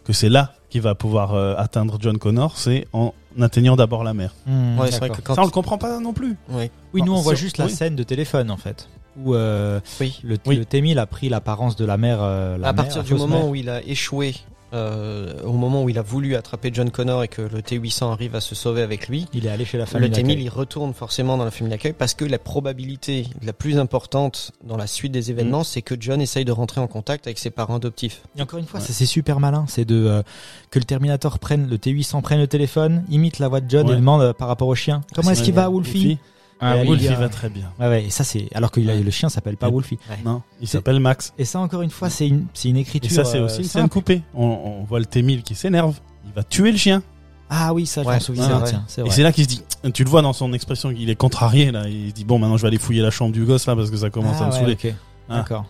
que c'est là qu'il va pouvoir euh, atteindre John Connor, c'est en atteignant d'abord la mère. Hmm, Ouais, c'est vrai d'accord. que quand Ça, on le comprend pas non plus. Oui, nous on voit juste la oui. scène de téléphone en fait, où euh, Oui. le, Oui. le T-1000 a pris l'apparence de la mère. euh, la à mère, partir du moment mère. où il a échoué, euh, au moment où il a voulu attraper John Connor et que le T800 arrive à se sauver avec lui, il est allé chez la famille. le T1000 d'accueil. il retourne forcément dans la famille d'accueil parce que la probabilité la plus importante dans la suite des événements, c'est que John essaye de rentrer en contact avec ses parents adoptifs. Et encore une fois, Ouais. ça, c'est super malin, c'est de euh, que le Terminator prenne le T800 prenne le téléphone, imite la voix de John Ouais. et demande euh, par rapport au chien. Comment est-ce qu'il va, Wolfie Ah, Et Wolfie va très bien. Ouais, ouais, et ça c'est alors que le chien s'appelle pas Ouais. Wolfie. Non, il s'appelle Max. Et ça encore une fois, c'est une c'est une Et écriture. ça, c'est euh, aussi une scène coupée. On, on voit le T1000 qui s'énerve. Il va tuer le chien. Ah oui, ça je m'en souviens. c'est vrai. tiens, c'est Et c'est là qu'il se dit, tu le vois dans son expression, il est contrarié là. Il se dit bon, maintenant je vais aller fouiller la chambre du gosse là parce que ça commence Ah à me ouais, saouler. ok. Ah. D'accord.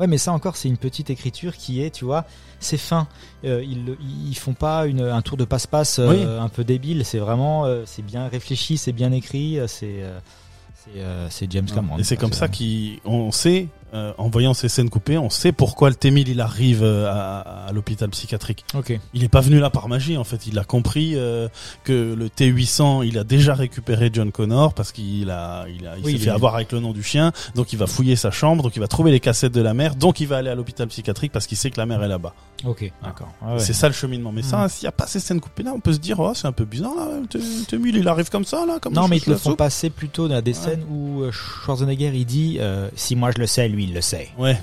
Ouais, mais ça encore, c'est une petite écriture qui est, tu vois, c'est fin. Euh, ils, ils font pas une, un tour de passe-passe euh, Oui. un peu débile. C'est vraiment, euh, c'est bien réfléchi, c'est bien écrit. C'est, c'est, James Cameron. Et c'est comme ça qu'on sait, euh, en voyant ces scènes coupées, on sait pourquoi le T1000 il arrive euh, à, à l'hôpital psychiatrique. Il est pas venu là par magie en fait. Il a compris euh, que le T800 il a déjà récupéré John Connor parce qu'il a, il, a, il Oui, s'est fait est- avoir avec le nom du chien. Donc il va fouiller sa chambre, donc il va trouver les cassettes de la mère, donc il va aller à l'hôpital psychiatrique parce qu'il sait que la mère est là-bas. Ok. D'accord. Ah ouais. C'est ça le cheminement. Mais ça, Mm. s'il y a pas ces scènes coupées là, on peut se dire oh c'est un peu bizarre. Là. T- T1000 il arrive comme ça là, comme Non, mais ils le font passer plutôt dans des scènes où Schwarzenegger il dit si moi je le sais, lui il le sait. Ouais.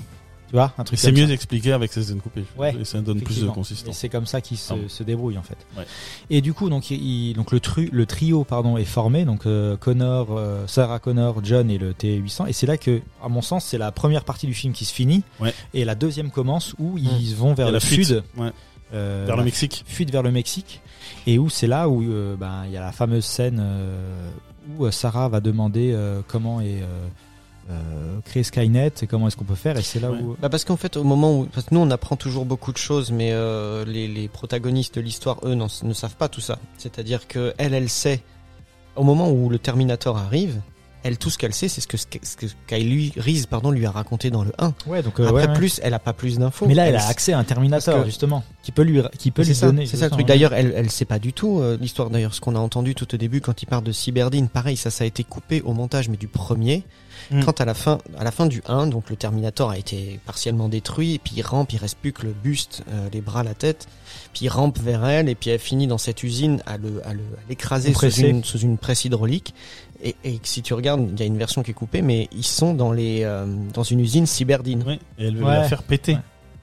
Tu vois, un truc. C'est mieux ça. expliqué avec ces scènes coupées. Ouais, Et ça donne plus de consistance. c'est comme ça qu'il se, se débrouille en fait. Ouais. Et du coup, donc, il, donc le, tru, le trio pardon est formé, donc euh, Connor, euh, Sarah Connor, John et le T800. Et c'est là que, à mon sens, c'est la première partie du film qui se finit, Ouais. et la deuxième commence où Mm. ils vont vers a le la fuite. sud, euh, Vers le Mexique. fuite vers le Mexique, et où c'est là où euh, ben, il y a la fameuse scène euh, où euh, Sarah va demander euh, comment est euh, créé Skynet et comment est-ce qu'on peut faire, et c'est là Ouais. où Bah parce qu'en fait, au moment où, parce que nous on apprend toujours beaucoup de choses, mais euh, les, les protagonistes de l'histoire, eux, ne savent pas tout ça. C'est-à-dire que elle, elle sait, au moment où le Terminator arrive, elle tout ce qu'elle sait, c'est ce que ce que Kylie Reese, pardon, lui a raconté dans le 1. ouais, donc euh, Après ouais, ouais. plus, elle a pas plus d'infos. Mais là, elle a accès à un Terminator que- justement, qui peut lui, qui peut C'est lui ça, donner. c'est ça le truc. D'ailleurs, elle, elle sait pas du tout euh, l'histoire. D'ailleurs, ce qu'on a entendu tout au début quand il parle de Cyberdine, pareil, ça, ça a été coupé au montage, mais du premier. Mm. Quand à la fin, à la fin du 1, donc le Terminator a été partiellement détruit, et puis il rampe, il reste plus que le buste, euh, les bras, la tête, puis il rampe vers elle, et puis elle finit dans cette usine à le, à le, à l'écraser sous une, sous une presse hydraulique. Et, et si tu regardes, il y a une version qui est coupée, mais ils sont dans les, euh, dans une usine Cyberdine. Oui. Et elle veut Ouais. la faire péter. Ouais.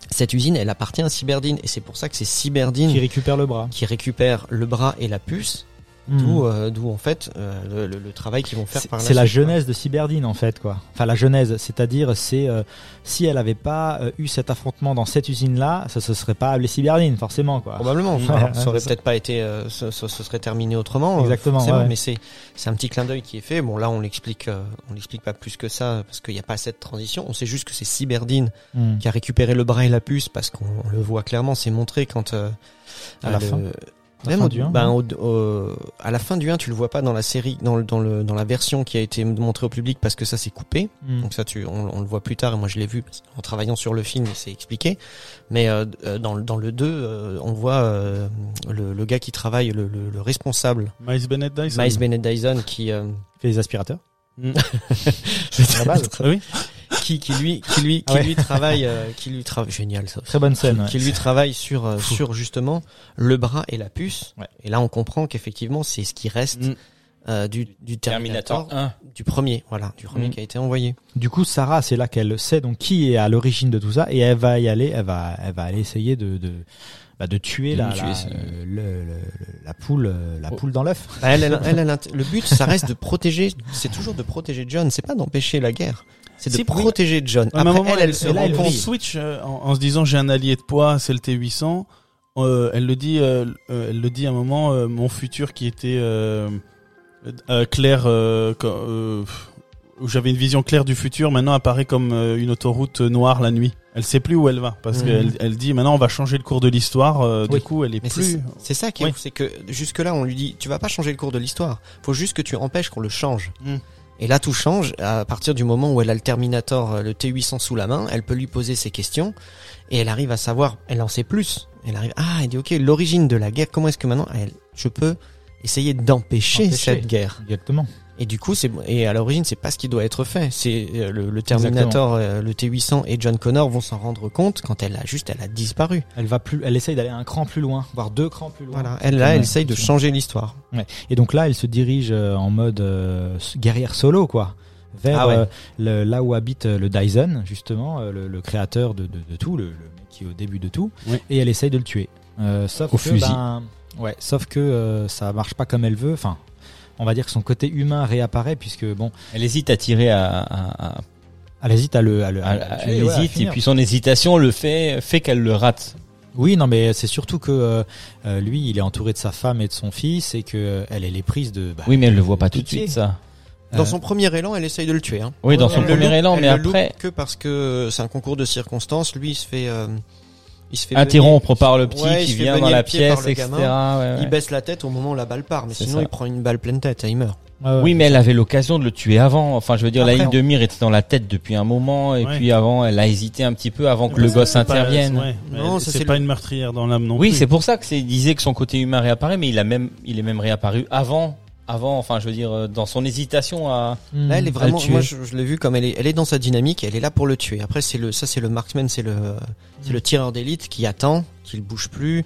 Cette usine, elle appartient à Cyberdine, et c'est pour ça que c'est Cyberdine qui récupère le bras. qui récupère le bras et la puce Hmm. D'où, euh, d'où en fait euh, le, le- travail qu'ils vont faire C'est par c'est la suite, quoi. genèse de Cyberdine en fait quoi. Enfin la genèse, c'est-à-dire c'est euh, si elle avait pas euh, eu cet affrontement dans cette usine là, ça se serait pas appelé Cyberdine forcément quoi. Probablement. Enfin, ça aurait c'est peut-être pas été, euh, ça, ça- ça serait terminé autrement. euh, Exactement, ouais. Mais c'est, c'est un petit clin d'œil qui est fait. Bon, là, on l'explique, euh, on l'explique pas plus que ça parce qu'il n'y a pas cette transition. On sait juste que c'est Cyberdine Hmm. qui a récupéré le bras et la puce parce qu'on on le voit clairement. C'est montré quand euh, À la le- fin. Même au- du ben, ouais. au- au- à la fin du 1, tu le vois pas dans la série, dans le, dans le, dans la version qui a été montrée au public parce que ça c'est coupé. Hmm. Donc ça, tu, on, on le voit plus tard et moi je l'ai vu parce qu'en travaillant sur le film, c'est expliqué. Mais euh, euh, dans, le- dans le 2, euh, on voit euh, le, le gars qui travaille, le, le, le responsable, Miles Bennett Dyson. Miles Bennett Dyson, qui, euh, Fait les aspirateurs. Mm. la base. Ah oui. Qui, qui lui, qui lui, qui ouais. lui travaille, euh, qui lui travaille, génial ça. Très bonne scène. ouais. Qui lui travaille sur, euh, sur justement le bras et la puce. Ouais. Et là, on comprend qu'effectivement, c'est ce qui reste Mm. euh, du, du Terminator, Terminator 1. du premier, voilà, du premier Mm. qui a été envoyé. Du coup, Sarah, c'est là qu'elle sait donc qui est à l'origine de tout ça et elle va y aller, elle va, elle va aller essayer de de, bah, de tuer, De la, tuer, la, euh, le- le- la poule, la Oh. poule dans l'œuf. Bah, elle, elle, elle, le but, ça reste de protéger. C'est toujours de protéger John. C'est pas d'empêcher la guerre. C'est de protéger John. À un moment, elle, elle se là, rend switch euh, en, en se disant j'ai un allié de poids, c'est le T800. Euh, elle le dit, euh, elle le dit à un moment, euh, mon futur qui était euh, euh, clair, euh, quand- euh, où j'avais une vision claire du futur, maintenant apparaît comme euh, une autoroute noire la nuit. Elle sait plus où elle va parce Mhm. qu'elle elle dit maintenant on va changer le cours de l'histoire. euh, Oui. Du coup, elle est Mais c'est plus. c'est ça qui est Oui. ouf, c'est que jusque là on lui dit tu vas pas changer le cours de l'histoire. Faut juste que tu empêches qu'on le change. Mm. Et là tout change à partir du moment où elle a le Terminator, euh, le T800 sous la main, elle peut lui poser ses questions et elle arrive à savoir, elle en sait plus. Elle arrive ah elle dit ok l'origine de la guerre comment est-ce que maintenant elle, je peux essayer d'empêcher Empêcher. cette guerre? Exactement. Et du coup, c'est et à l'origine, c'est pas ce qui doit être fait. C'est euh, le, le Terminator, euh, le T800 et John Connor vont s'en rendre compte quand elle a juste, elle a disparu. Elle va plus, elle essaye d'aller un cran plus loin, voire deux crans plus loin. Voilà. Elle là, Ouais, elle essaye de changer l'histoire. Et donc là, elle se dirige euh, en mode guerrière solo, quoi, vers Ah ouais. euh, le, là où habite le Dyson, justement, le, le créateur de, de, de tout, le, le mec qui est au début de tout, Oui. et elle essaye de le tuer. Euh, sauf Au que, fusil. ben, ouais, sauf que euh, ça marche pas comme elle veut. Enfin, on va dire que son côté humain réapparaît puisque bon, Elle hésite à tirer à, à- à- elle hésite à le, à le, à à- le à- tuer, elle ouais, à hésite et puis son hésitation le fait fait qu'elle le rate. Oui, non, mais c'est surtout que euh, euh, lui, il est entouré de sa femme et de son fils, et que euh, elle, elle est prise de. bah, Oui, mais elle le voit pas tout de suite ça. Dans Euh, son premier élan, elle essaye de le tuer. Hein. Oui, dans Ouais, son premier loupe- élan, elle mais le loupe après que parce que c'est un concours de circonstances. Lui, il se fait, euh, il se fait interrompre par le petit Ouais, qui vient dans la pièce, etc. gamin. ouais, ouais. Il baisse la tête au moment où la balle part, mais sinon ça. il prend une balle pleine tête et il meurt. Oui, mais elle avait l'occasion de le tuer avant. Enfin, je veux dire, la ligne de mire était dans la tête depuis un moment, et Ouais. puis avant, elle a hésité un petit peu avant que Mais le c'est gosse pas- intervienne. ouais, mais Non, ça, c'est pas le- une meurtrière dans l'âme non Oui, plus. c'est pour ça que c'est disait que son côté humain réapparaît, mais il a même, il est même réapparu avant, avant. Enfin, je veux dire, euh, dans son hésitation à. Hmm. Là, elle est vraiment, tuer. moi, je, je l'ai vu comme elle est, elle est dans sa dynamique, elle est là pour le tuer. Après, c'est le, ça, c'est le marksman, c'est le, c'est le tireur d'élite qui attend, qui ne bouge plus.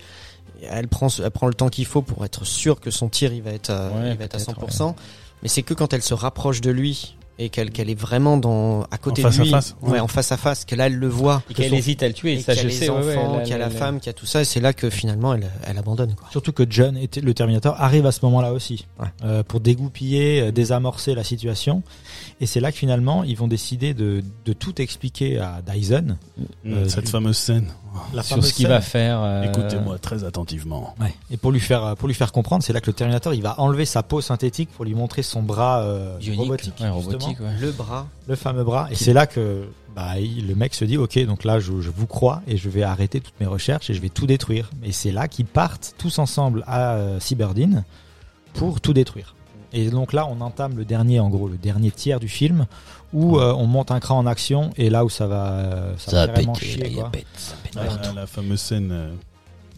Elle prend, elle prend le temps qu'il faut pour être sûre que son tir, il va être, euh, Ouais, il va être à peut-être, 100%. Mais c'est que quand elle se rapproche de lui et qu'elle, qu'elle est vraiment dans, à côté En face de à lui, face, ouais. ouais. en face à face, que là, elle le voit. Et qu'elle son- hésite à le tuer. et ça, qu'il y a je les sais. ouais, ouais, enfants, qu'il y a la femme, qu'il y a tout ça, et c'est là que finalement, elle, elle abandonne, quoi. Surtout que John, était, le Terminator, arrive à ce moment-là aussi, Ouais. euh, pour dégoupiller, euh, désamorcer la situation. Et c'est là que finalement, ils vont décider de, de tout expliquer à Dyson. Mm, Euh, Cette fameuse scène. La sur ce qu'il va faire. euh, Écoutez-moi très attentivement. Ouais. Et pour lui faire pour lui faire comprendre, c'est là que le Terminator, il va enlever sa peau synthétique pour lui montrer son bras euh, Bionique. robotique, Ouais. Le bras. le fameux bras. Et c'est là que bah, il- le mec se dit, ok, donc là, je, je vous crois et je vais arrêter toutes mes recherches et je vais tout détruire. Et c'est là qu'ils partent tous ensemble à euh, Cyberdine pour tout détruire. Et donc là, on entame le dernier, en gros, le dernier tiers du film où euh, on monte un cran en action et là où ça va, euh, ça, va vraiment chier. quoi. Ah, la, la fameuse scène euh,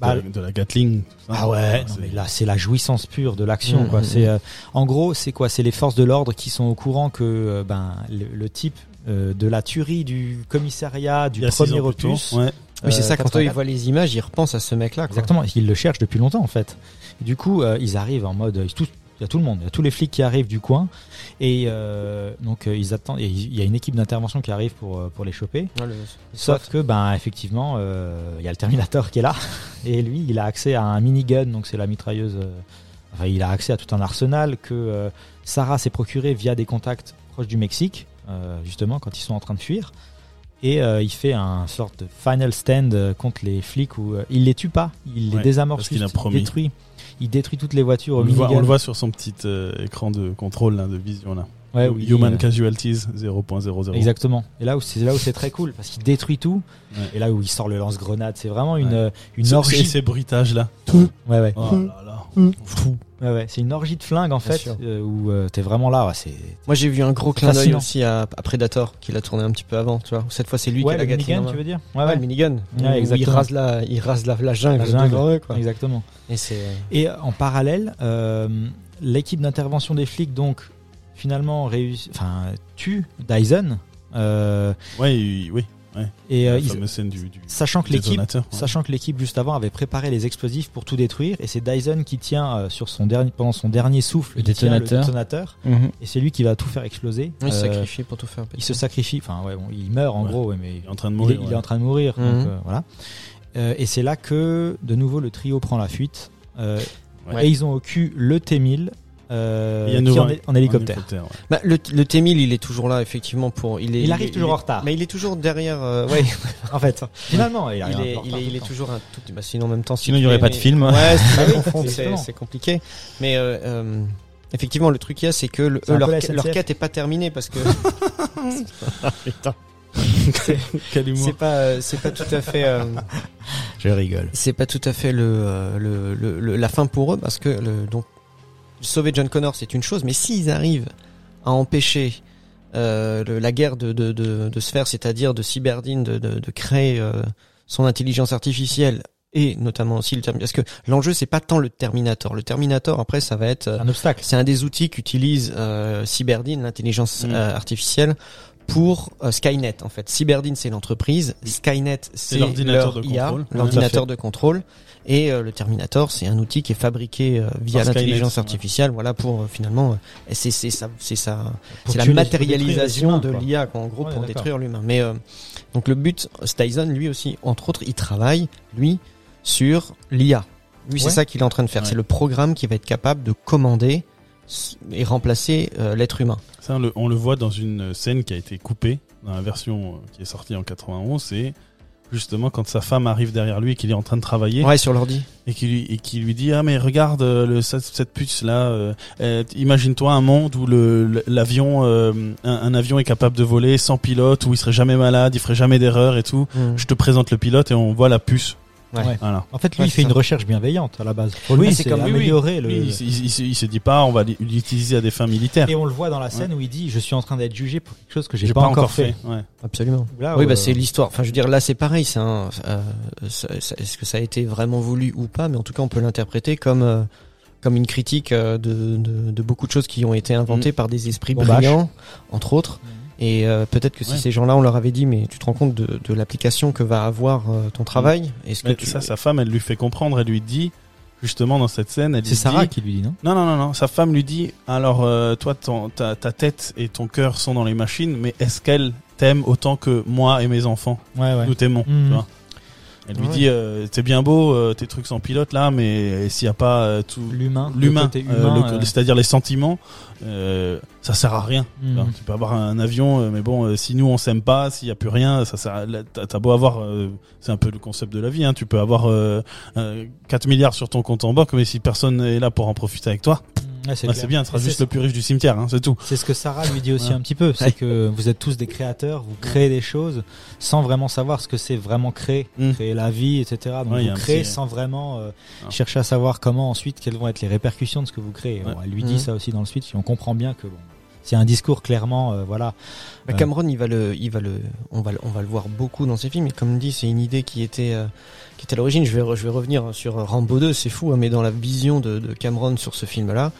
Bah, de, la- de la Gatling. ça. Ah ouais, non, mais là c'est la jouissance pure de l'action Mmh, quoi. mmh, C'est euh, en gros c'est quoi? C'est les forces de l'ordre qui sont au courant que euh, ben le, le type euh, de la tuerie du commissariat du premier opus. Ouais. Oui, c'est ça, quand eux, ils 84. voient les images, ils repensent à ce mec-là. Exactement, ils le cherchent depuis longtemps en fait. Et du coup, euh, ils arrivent en mode, ils- il y a tout le monde, il y a tous les flics qui arrivent du coin, et euh, donc euh, ils attendent. Il y a une équipe d'intervention qui arrive pour euh, pour les choper. Le- Sauf que ben effectivement, euh, il y a le Terminator qui est là, et lui, il a accès à un minigun, donc c'est la mitrailleuse euh, enfin, il a accès à tout un arsenal que euh, Sarah s'est procuré via des contacts proches du Mexique, euh, justement quand ils sont en train de fuir. Et euh, il fait un sorte de final stand contre les flics où euh, il les tue pas, il les désamorce il détruit. Il détruit toutes les voitures On au le, voit, on le voit sur son petit euh, écran de contrôle, là, de vision, là. Ouais, où il- Human euh, Casualties 0.00. Exactement. Et là où c'est là où c'est très cool parce qu'il détruit tout. Ouais. Et là où il sort le lance-grenade, c'est vraiment une Ouais. euh, une Ce- orgie. Ces, ces bruitages, là. Ouais ouais. Oh là là. Ouais ouais. C'est une orgie de flingue en Bien fait euh, où euh, t'es vraiment là. Ouais, c'est Moi j'ai vu un gros clin d'œil aussi à, à Predator qu'il a tourné un petit peu avant, tu vois. Cette fois c'est lui ouais, qui a le la minigun, tu veux dire Ouais Ouais, ouais. le minigun. Où il exactement. rase la, il rase la, la jungle, La jungle. devant eux, quoi. Exactement. Et c'est euh, Et en parallèle, euh, l'équipe d'intervention des flics donc finalement réussit, enfin tue Dyson. Euh, Ouais, il- oui. et euh, la ils- fameuse scène du, du sachant que l'équipe détonateur. ouais. Sachant que l'équipe juste avant avait préparé les explosifs pour tout détruire, et c'est Dyson qui tient euh, sur son dernier, pendant son dernier souffle Le détonateur. détonateur, et c'est lui qui va tout faire exploser. il se Euh, sacrifie pour tout faire. il se sacrifie, enfin ouais, bon, il meurt en Ouais. gros, ouais, mais Il est en train de il, mourir. est, il ouais. est en train de mourir. Mhm. donc, euh, voilà. Euh, et c'est là que de nouveau le trio prend la fuite, euh, Ouais. et ils ont au cul le T1000 euh, Il y a qui nouveau en, est- en hélicoptère. ouais. Bah, le, le T-1000 il est toujours là effectivement pour. Il, est, Il arrive toujours est- en retard. Mais il est toujours derrière. euh, ouais. En fait, finalement, il, il arrive est, en retard est, il est toujours un tout. Bah, sinon en même temps. si Sinon, il n'y aurait pas de film. Ouais, c'est c'est compliqué. Mais euh, euh, effectivement, le truc qu'il y a, c'est que le- eux, leur, leur quête est pas terminée parce que Putain. Quel humour. c'est pas, c'est pas tout à fait. euh, Je rigole. c'est pas tout à fait le, le, le- le- la fin pour eux parce que le, donc sauver John Connor c'est une chose mais s'ils arrivent à empêcher euh, le- la guerre de, de, de, de se faire c'est-à-dire de Cyberdine de, de, de créer euh, son intelligence artificielle et notamment aussi le Terminator parce que l'enjeu c'est pas tant le Terminator le Terminator après ça va être Un obstacle. c'est un des outils qu'utilise euh, Cyberdine, l'intelligence Mm. euh, artificielle, pour euh, Skynet en fait. Cyberdine c'est l'entreprise, Skynet c'est l'ordinateur de contrôle. L'ordinateur de contrôle, et euh, le Terminator c'est un outil qui est fabriqué euh, via l'intelligence ouais. artificielle, voilà pour euh, finalement, euh, c'est c'est ça, c'est ça, c'est la matérialisation de l'IA en gros Ouais, pour détruire l'humain. Mais euh, donc le but, Dyson lui aussi, entre autres, il travaille lui sur l'IA. Lui c'est ça qu'il est en train de faire, Ouais. c'est le programme qui va être capable de commander et remplacer euh, l'être humain. Ça, on le, on le voit dans une scène qui a été coupée dans la version qui est sortie en 91. C'est justement quand sa femme arrive derrière lui et qu'il est en train de travailler Ouais, sur l'ordi. et qui lui et qui lui dit ah mais regarde euh, le, cette, cette puce là. Imagine-toi un monde où le l'avion euh, un, un avion est capable de voler sans pilote où il serait jamais malade, il ferait jamais d'erreur et tout. Je te présente le pilote et on voit la puce. Ouais. Voilà. En fait, lui, Ouais, il fait ça. une recherche bienveillante à la base. Pour Oui, lui, c'est c'est comme- oui, oui. améliorer le. Il, il, il se- il se dit pas on va l'utiliser à des fins militaires. Et on le voit dans la scène où il dit Je suis en train d'être jugé pour quelque chose que j'ai J'ai pas, encore fait. Ouais. Absolument. Là, oui, euh, bah c'est l'histoire. Enfin, je veux dire, là, c'est pareil. Euh, ça- ça- Est-ce que ça a été vraiment voulu ou pas Mais en tout cas, on peut l'interpréter comme euh, comme une critique euh, de, de, de beaucoup de choses qui ont été inventées par des esprits Bon, bâche. brillants, entre autres. Et euh, peut-être que si Ouais. ces gens-là, on leur avait dit, mais tu te rends compte de, de l'application que va avoir euh, ton travail Est-ce que tu... ça, sa femme, elle lui fait comprendre, elle lui dit, justement dans cette scène, elle C'est lui Sarah dit, qui lui dit, non? Non, non, non, non, sa femme lui dit, alors euh, toi, ton, ta, ta tête et ton cœur sont dans les machines, mais est-ce qu'elle t'aime autant que moi et mes enfants? Ouais, ouais. Nous t'aimons, tu vois Elle lui Ouais. dit, euh, c'est bien beau euh, tes trucs sans pilote là, mais s'il y a pas euh, tout L'humain. l'humain, le euh, le- euh, c'est-à-dire les sentiments, euh, ça sert à rien. Alors, tu peux avoir un avion, euh, mais bon, euh, si nous on s'aime pas, s'il y a plus rien, ça sert. à- T'as beau avoir, euh, c'est un peu le concept de la vie. Hein, tu peux avoir euh, euh, 4 milliards sur ton compte en banque, mais si personne est là pour en profiter avec toi, Ouais, c'est bah, bien. Tu seras juste le plus riche du cimetière, hein, c'est tout. C'est ce que Sarah lui dit aussi Ouais. un petit peu, c'est Ouais. que vous êtes tous des créateurs, vous créez des choses sans vraiment savoir ce que c'est vraiment créer, Mm. créer la vie, etc. Donc vous créez petit- sans vraiment euh, Ah. chercher à savoir comment ensuite, quelles vont être les répercussions de ce que vous créez. Ouais. Bon, elle lui dit Mm. ça aussi dans le switch, et on comprend bien que bon, c'est un discours clairement, euh, voilà. Bah, Ouais. Cameron, il va le, il va le, on va, le- on va le voir beaucoup dans ses films. Et comme dit, c'est une idée qui était, euh, qui était à l'origine. Je vais, re- je vais revenir sur Rambo 2, c'est fou, hein, mais dans la vision de, de Cameron sur ce film-là,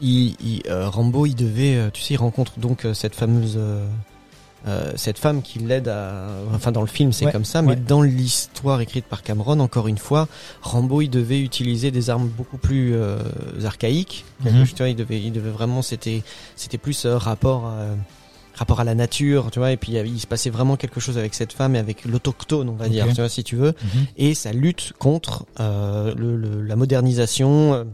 il, il, euh, Rambo, il devait, euh, tu sais, il rencontre donc euh, cette fameuse, euh, cette femme qui l'aide à, enfin dans le film c'est Ouais, comme ça, ouais. mais dans l'histoire écrite par Cameron, encore une fois, Rambo, il devait utiliser des armes beaucoup plus euh, archaïques. Mhm. chose, tu vois, il devait, il devait vraiment, c'était, c'était plus euh, rapport. à rapport à la nature, tu vois, et puis il se passait vraiment quelque chose avec cette femme et avec l'autochtone, on va dire, tu vois, si tu veux, Mhm. et ça lutte contre euh, le, le- la modernisation,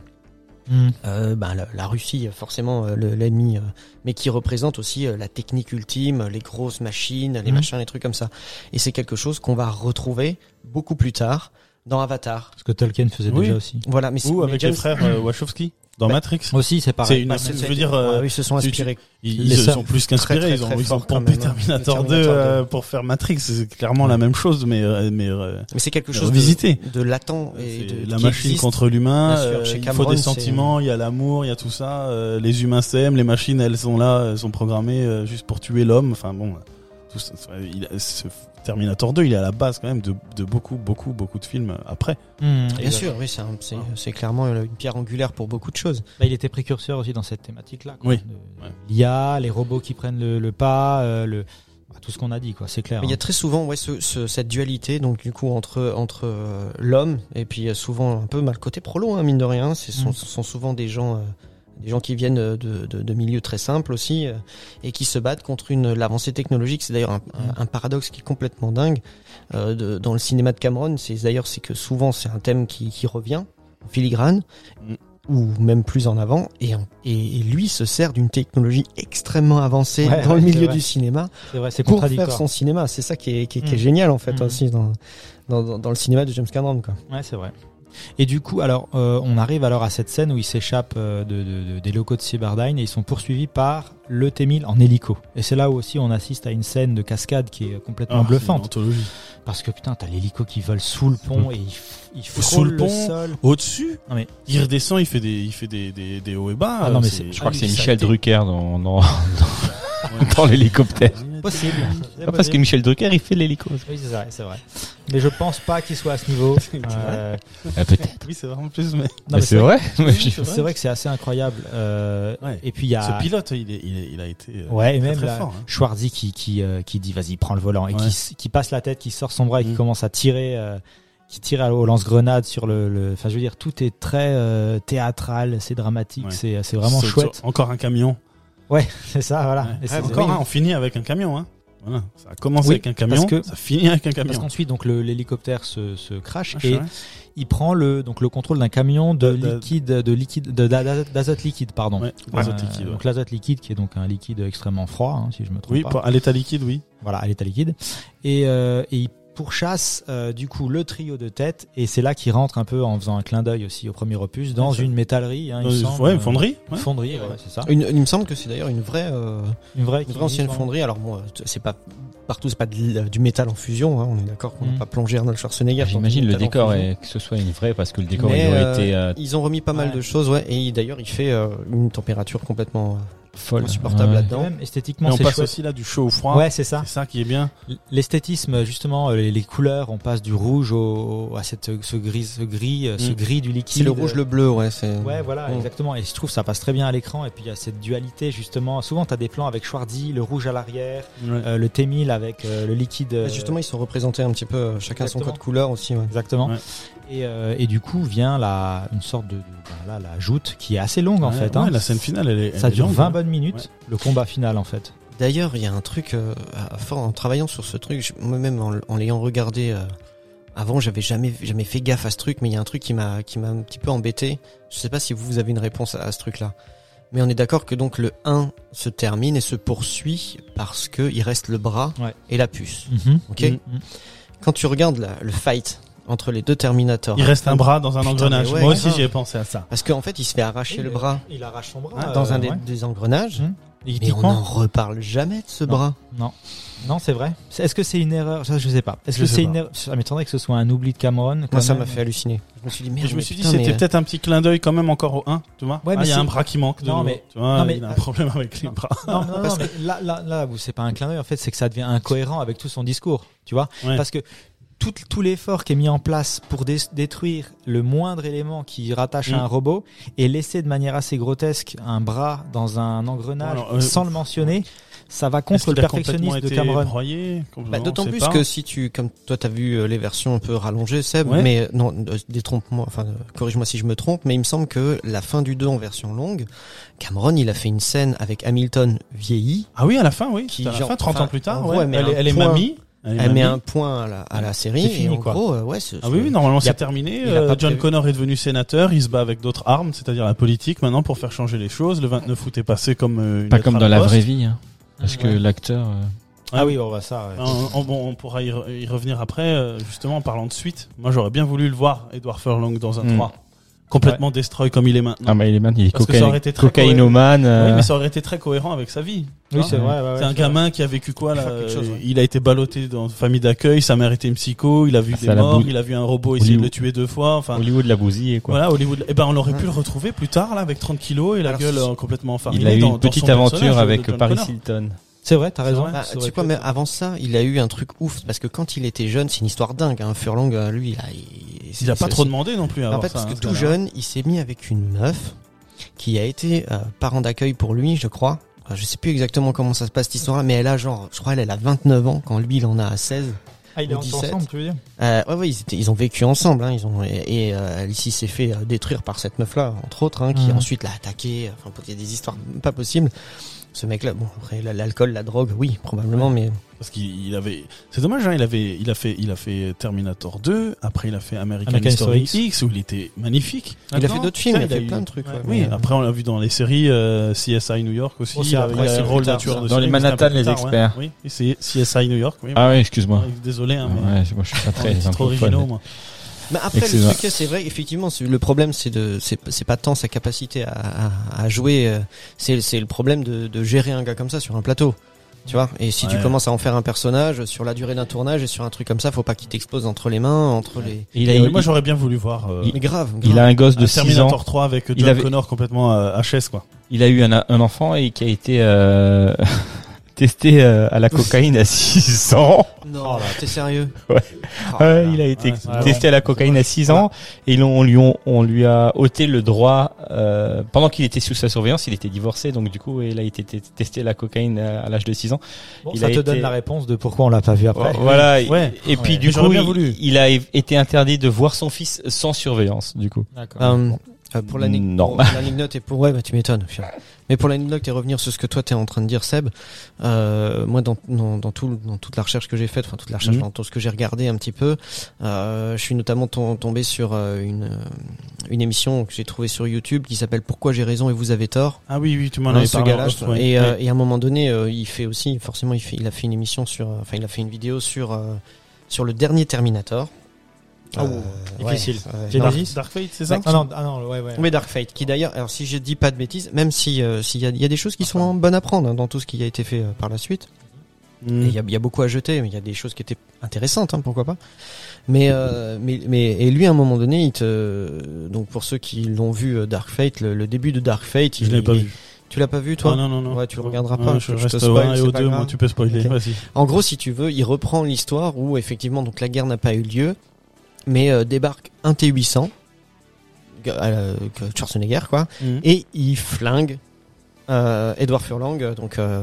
Mm. euh, ben, la, la Russie, forcément euh, le- l'ennemi, euh, mais qui représente aussi euh, la technique ultime, les grosses machines, les Mhm. machins, les trucs comme ça. Et c'est quelque chose qu'on va retrouver beaucoup plus tard dans Avatar. Ce que Tolkien faisait Oui. déjà aussi. Voilà, mais c'est- Ou mais avec James- les frères euh, Wachowski dans Bah, Matrix. Aussi, c'est C'est pareil. une, Bah, je veux dire, euh, ouais, ils se sont inspirés. ils, sœurs. sont plus qu'inspirés. Ils ont, ils ont pompé même, hein. Terminator 2 Terminator euh, 2. pour faire Matrix. C'est clairement la même chose, mais euh, mais euh, Mais c'est quelque chose de, revisité. de latent et de la machine existe. contre l'humain. Bien sûr, euh, chez il Cameron, faut des sentiments, il y a l'amour, il y a tout ça. euh, les humains s'aiment, les machines elles sont là, elles sont programmées euh, juste pour tuer l'homme. Enfin bon, tout ça, il a- ce Terminator 2, il est à la base quand même de, de beaucoup beaucoup beaucoup de films après. Mm. Bien sûr, oui, c'est c'est clairement une pierre angulaire pour beaucoup de choses. Bah, il était précurseur aussi dans cette thématique-là. Oui. Ouais. L'IA, les robots qui prennent le, le pas, euh, le, bah, tout ce qu'on a dit, quoi. C'est clair. Mais il y a hein. très souvent ouais, ce, ce- cette dualité donc du coup entre entre euh, l'homme et puis euh, souvent un peu mal côté prolo hein, mine de rien ce sont, Mm. ce sont souvent des gens euh, des gens qui viennent de, de, de milieux très simples aussi euh, et qui se battent contre une l'avancée technologique c'est d'ailleurs un, un- un paradoxe qui est complètement dingue euh, de- dans le cinéma de Cameron c'est d'ailleurs c'est que souvent c'est un thème qui, qui revient en filigrane Mm. ou même plus en avant et, en- et, et lui se sert d'une technologie extrêmement avancée Ouais, dans ouais, le milieu du cinéma vrai, pour faire son cinéma. C'est ça qui est, qui est, qui est Mm. génial en fait Mm. aussi dans, dans, dans, dans le cinéma de James Cameron. Quoi. Ouais, c'est vrai. Et du coup, alors, euh, on arrive alors à cette scène où ils s'échappent euh, de, de- de- des locaux de Cyberdyne et ils sont poursuivis par le T-1000 en hélico. Et c'est là où aussi on assiste à une scène de cascade qui est complètement Ah, bluffante. Parce que putain, t'as l'hélico qui vole sous le pont et il, il Sous frôle le le, pont sol. Au-dessus, Non, mais- il redescend, il fait des il fait des des, des hauts et bas. Ah non, mais c'est- c'est- Je crois que c'est Michel été- Drucker dans, dans. dans l'hélicoptère. Possible. Ah, parce que Michel Drucker, il fait l'hélico. Oui, c'est vrai, c'est vrai. Mais je pense pas qu'il soit à ce niveau. Euh, Ah, Peut-être. Oui, c'est vraiment plus mais Mais mais c'est vrai. Oui, je- c'est vrai que c'est assez incroyable. Euh, Ouais. Et puis il y a. ce pilote, il est il, est- il a été euh, Ouais, et très, même très fort. hein. Schwarzy qui qui euh, qui dit vas-y prends le volant et Ouais. qui qui passe la tête, qui sort son bras et qui Mm. commence à tirer, euh, qui tire au lance-grenade sur le. le- Enfin, je veux dire, tout est très euh, théâtral, c'est dramatique, Ouais. c'est c'est vraiment chouette. encore un camion. C'est ça, voilà. Ouais. Et Ah, c'est- encore oui. on finit avec un camion. Hein. Voilà, ça a commencé Oui, avec un camion, parce que- ça finit avec un Parce camion. qu'ensuite, donc l'hélicoptère se, se crash Ah, et il prend le donc le contrôle d'un camion de De- de- liquide de liquide de d'a- d'azote liquide pardon. Ouais, Euh, liquide, ouais. Donc l'azote liquide qui est donc un liquide extrêmement froid hein, si je me trompe Oui, pas. pour- à l'état liquide, oui. Voilà, à l'état liquide. Et, euh, et il pourchasse euh, du coup le trio de tête et c'est là qu'il rentre un peu en faisant un clin d'œil aussi au premier opus dans une métallerie. Hein, il Dans me une- semble, ouais, une fonderie. Une ouais. fonderie, ouais, c'est ça. Une, il me semble que c'est d'ailleurs une vraie, euh, Une vraie, une qui vraie ancienne fonderie. Alors bon, euh, c'est pas partout, c'est pas de- du métal en fusion. Hein, on est d'accord qu'on Mm. n'a pas plongé Arnold Schwarzenegger. du J'imagine le décor et que ce soit une vraie parce que le décor Mais, il aurait euh, été euh, Ils ont remis pas mal de choses, ouais. Et d'ailleurs, il fait euh, une température complètement euh, folle. insupportable Ouais. là-dedans. Même esthétiquement, on c'est passe chouette. aussi là du chaud au froid. Ouais, c'est ça. C'est ça qui est bien. L'esthétisme, justement, euh, les, les couleurs, on passe du rouge au, à cette, ce gris, ce gris, euh, ce Mm. gris du liquide. C'est le rouge, le bleu, ouais. C'est Ouais, voilà, Mm. exactement. Et je trouve que ça passe très bien à l'écran. Et puis il y a cette dualité, justement. Souvent, tu as des plans avec Schwarzy, le rouge à l'arrière, euh, le T1000 avec euh, le liquide. euh, Ouais, Justement, ils sont représentés un petit peu, chacun son Exactement. code couleur aussi. Ouais. Exactement. Ouais. Et, euh, et du coup vient la, une sorte de, de- là, la joute qui est assez longue en Ouais, fait. ouais, hein. la scène finale, elle est. Ça elle dure longue, 20 hein. bonnes minutes, le combat final en fait. D'ailleurs, il y a un truc, euh, en travaillant sur ce truc, moi-même en, en l'ayant regardé euh, avant, j'avais jamais jamais fait gaffe à ce truc, mais il y a un truc qui m'a qui m'a un petit peu embêté. Je sais pas si vous avez une réponse à, à ce truc-là. Mais on est d'accord que donc le 1 se termine et se poursuit parce que il reste le bras Ouais. et la puce. Ok? Mm. Quand tu regardes la- le fight entre les deux Terminators, Il reste un bras dans un Putain, engrenage. ouais, Moi aussi, j'y ai pensé à ça. parce qu'en fait, il se fait arracher le bras Il arrache son bras Ah, dans un des, ouais. des engrenages, Hum. Et mais on n'en reparle jamais de ce Non. bras. Non, non, c'est vrai. Est-ce que c'est une erreur? Ça, je sais pas. Est-ce que c'est une erreur? Ça m'étonnerait que ce soit un oubli de Cameron. Moi, ça m'a fait halluciner. Je me suis dit, merde. Je me suis dit, c'était peut-être un petit clin d'œil quand même encore au 1, tu vois. Ouais, Ah, mais il y a un bras qui manque. Non, mais- tu vois, non, mais- il a un problème avec les bras. Non, non, non, mais là, là, là, c'est pas un clin d'œil. En fait, c'est que ça devient incohérent avec tout son discours. Tu vois Ouais. Parce que tout, tout l'effort qui est mis en place pour dé- détruire le moindre élément qui rattache à Mm. un robot et laisser de manière assez grotesque un bras dans un engrenage alors, euh, sans le mentionner, ça va contre le perfectionnisme de Cameron. Bah, D'autant plus pas. que si tu, comme toi, t'as vu euh, les versions un peu rallongées, Seb, Ouais. mais euh, non, détrompe-moi, enfin, corrige-moi si je me trompe, mais il me semble que la fin du 2 en version longue, Cameron, il a fait une scène avec Hamilton vieilli. Ah oui, à la fin, oui. Qui, à la genre, fin, 30 enfin, ans plus tard, ouais. elle elle, est- mamie. Elle met un point à la, à la série. C'est fini, et en quoi. gros, euh, ouais, c'est- Ah oui, oui, normalement c'est terminé. Euh, John prévu. Connor est devenu sénateur, il se bat avec d'autres armes, c'est-à-dire la politique maintenant pour faire changer les choses. Le 29 août est passé comme euh, une Pas comme dans la poste. vraie vie, hein. Parce que Ouais. l'acteur. euh, Ah oui, on va ça. ouais. On, on- bon, on pourra y, re- y revenir après, justement en parlant de suite. Moi j'aurais bien voulu le voir, Edward Furlong, dans un Hmm. 3. Complètement destroy comme il est maintenant. Ah bah il est maintenant, il est Parce que ça cocaï- aurait été très cocaïnomane. Oui, euh, mais ça aurait été très cohérent avec sa vie. Oui, c'est vrai. ouais, ouais, c'est un gamin qui a vécu quoi là chose, ouais. Il a été ballotté dans une famille d'accueil, sa mère était une psycho, il a vu Ah, des morts, il a vu un robot essayer de le tuer deux fois. Enfin, Hollywood l'a bousillé quoi. voilà, Hollywood. Et ben on aurait pu le retrouver plus tard là avec 30 kilos et la Alors, gueule euh, complètement enfarinée. Il a eu dans- une petite aventure avec Paris. Hilton. C'est vrai, t'as raison. vrai. Bah, Ça tu sais quoi, mais avant ça, il a eu un truc ouf parce que quand il était jeune, c'est une histoire dingue. Hein. Furlong, euh, lui, il a, il, Il a pas trop demandé non plus à En fait, ça. parce hein, que ce tout jeune, il s'est mis avec une meuf qui a été euh, parent d'accueil pour lui, je crois. Je sais plus exactement comment ça se passe cette histoire-là, mais elle a genre, je crois, elle, elle a 29 ans quand lui, il en a 16. Ah, il est Ou 17. ensemble, tu veux dire? Euh, ouais, ouais, ils, étaient- ils ont vécu ensemble, hein, ils ont et, et, euh, Alicie s'est fait euh, détruire par cette meuf-là, entre autres, hein, qui Mhm. ensuite l'a attaqué. Enfin, il y a des histoires pas possibles. Ce mec-là, bon, après la- l'alcool, la drogue, oui, probablement, mais Parce qu'il il avait, c'est dommage, hein, il avait, il a fait, il a fait Terminator 2, après il a fait American, American History X, où il était magnifique. il a fait Là-dedans, d'autres films, il a fait eu- plein de trucs. ouais, Oui, mais, euh, après on l'a vu dans les séries euh, CSI New York aussi. Oh, c'est il a, il a un rôle tard, de Dans les Manhattan, les tard, ouais. experts. Oui, c'est CSI New York. Oui, Ah oui, excuse-moi. Désolé, hein, mais Ouais, moi je suis pas très trop originaux, moi. Mais après, le truc, c'est vrai, effectivement, le problème, c'est de, c'est pas tant sa capacité à, à, à jouer, euh, c'est c'est le problème de, de gérer un gars comme ça sur un plateau. Tu vois? Et si tu commences à en faire un personnage sur la durée d'un tournage et sur un truc comme ça, faut pas qu'il t'explose entre les mains, entre les. Il a, Et il, moi j'aurais bien voulu voir. euh, Mais grave, grave. il a un gosse de un 6 ans. Terminator 3 avec John Il avait- Connor complètement euh, HS quoi. Il a eu un, un enfant et qui a été euh, testé euh, à la cocaïne à 6 ans. Non, t'es sérieux? Ouais. Oh là Ouais, là. il a été Ouais, testé à la cocaïne à 6 ans et ils on lui, ont- on lui a ôté le droit euh, pendant qu'il était sous sa surveillance. Il était divorcé, donc du coup, il a été testé à la cocaïne à, à l'âge de 6 ans. Bon, Il ça a te été- donne la réponse de pourquoi on l'a pas vu après. Voilà. Ouais. Et puis Ouais. du coup, il, a été interdit de voir son fils sans surveillance. Du coup. D'accord. Euh, euh, pour l'anecdote et pour ouais bah tu m'étonnes. Mais pour l'anecdote et revenir sur ce que toi t'es en train de dire Seb euh, moi dans, dans, dans, tout, dans toute la recherche que j'ai faite enfin toute la recherche Mhm. dans tout ce que j'ai regardé un petit peu euh, je suis notamment tom- tombé sur euh, une une émission que j'ai trouvée sur YouTube qui s'appelle Pourquoi j'ai raison et vous avez tort Ah oui oui tu m'en avais ce parlé. en gars-là, off, ouais. et, Ouais. et à un moment donné, il fait aussi, forcément, il, fait, il a fait une émission sur, enfin, il a fait une vidéo sur sur le dernier Terminator. Ah, ouh, difficile. ouais, des- Dark, Genesis Dark Fate c'est ça Ah non, ah non, ouais, ouais. oui, Dark Fate, qui d'ailleurs, alors si je dis pas de bêtises, même si euh, s'il y a, il y a des choses qui sont bonnes à prendre hein, dans tout ce qui a été fait euh, par la suite, Mm. il y a, il y a beaucoup à jeter, mais il y a des choses qui étaient intéressantes, hein, pourquoi pas. Mais, euh, mais, mais et lui à un moment donné, il te, donc pour ceux qui l'ont vu euh, Dark Fate, le, le début de Dark Fate, Je l'ai pas il- vu. Tu l'as pas vu toi Ah, non non non. Ouais, tu le regarderas Ouais, pas, Je je te reste au spoil, 1 et au pas 2 grave. moi tu peux spoiler. En gros, si tu veux, il reprend l'histoire où effectivement donc la guerre n'a pas eu lieu, mais euh, débarque un T800, euh, Schwarzenegger quoi, Mm. et il flingue euh, Edward Furlong, donc euh,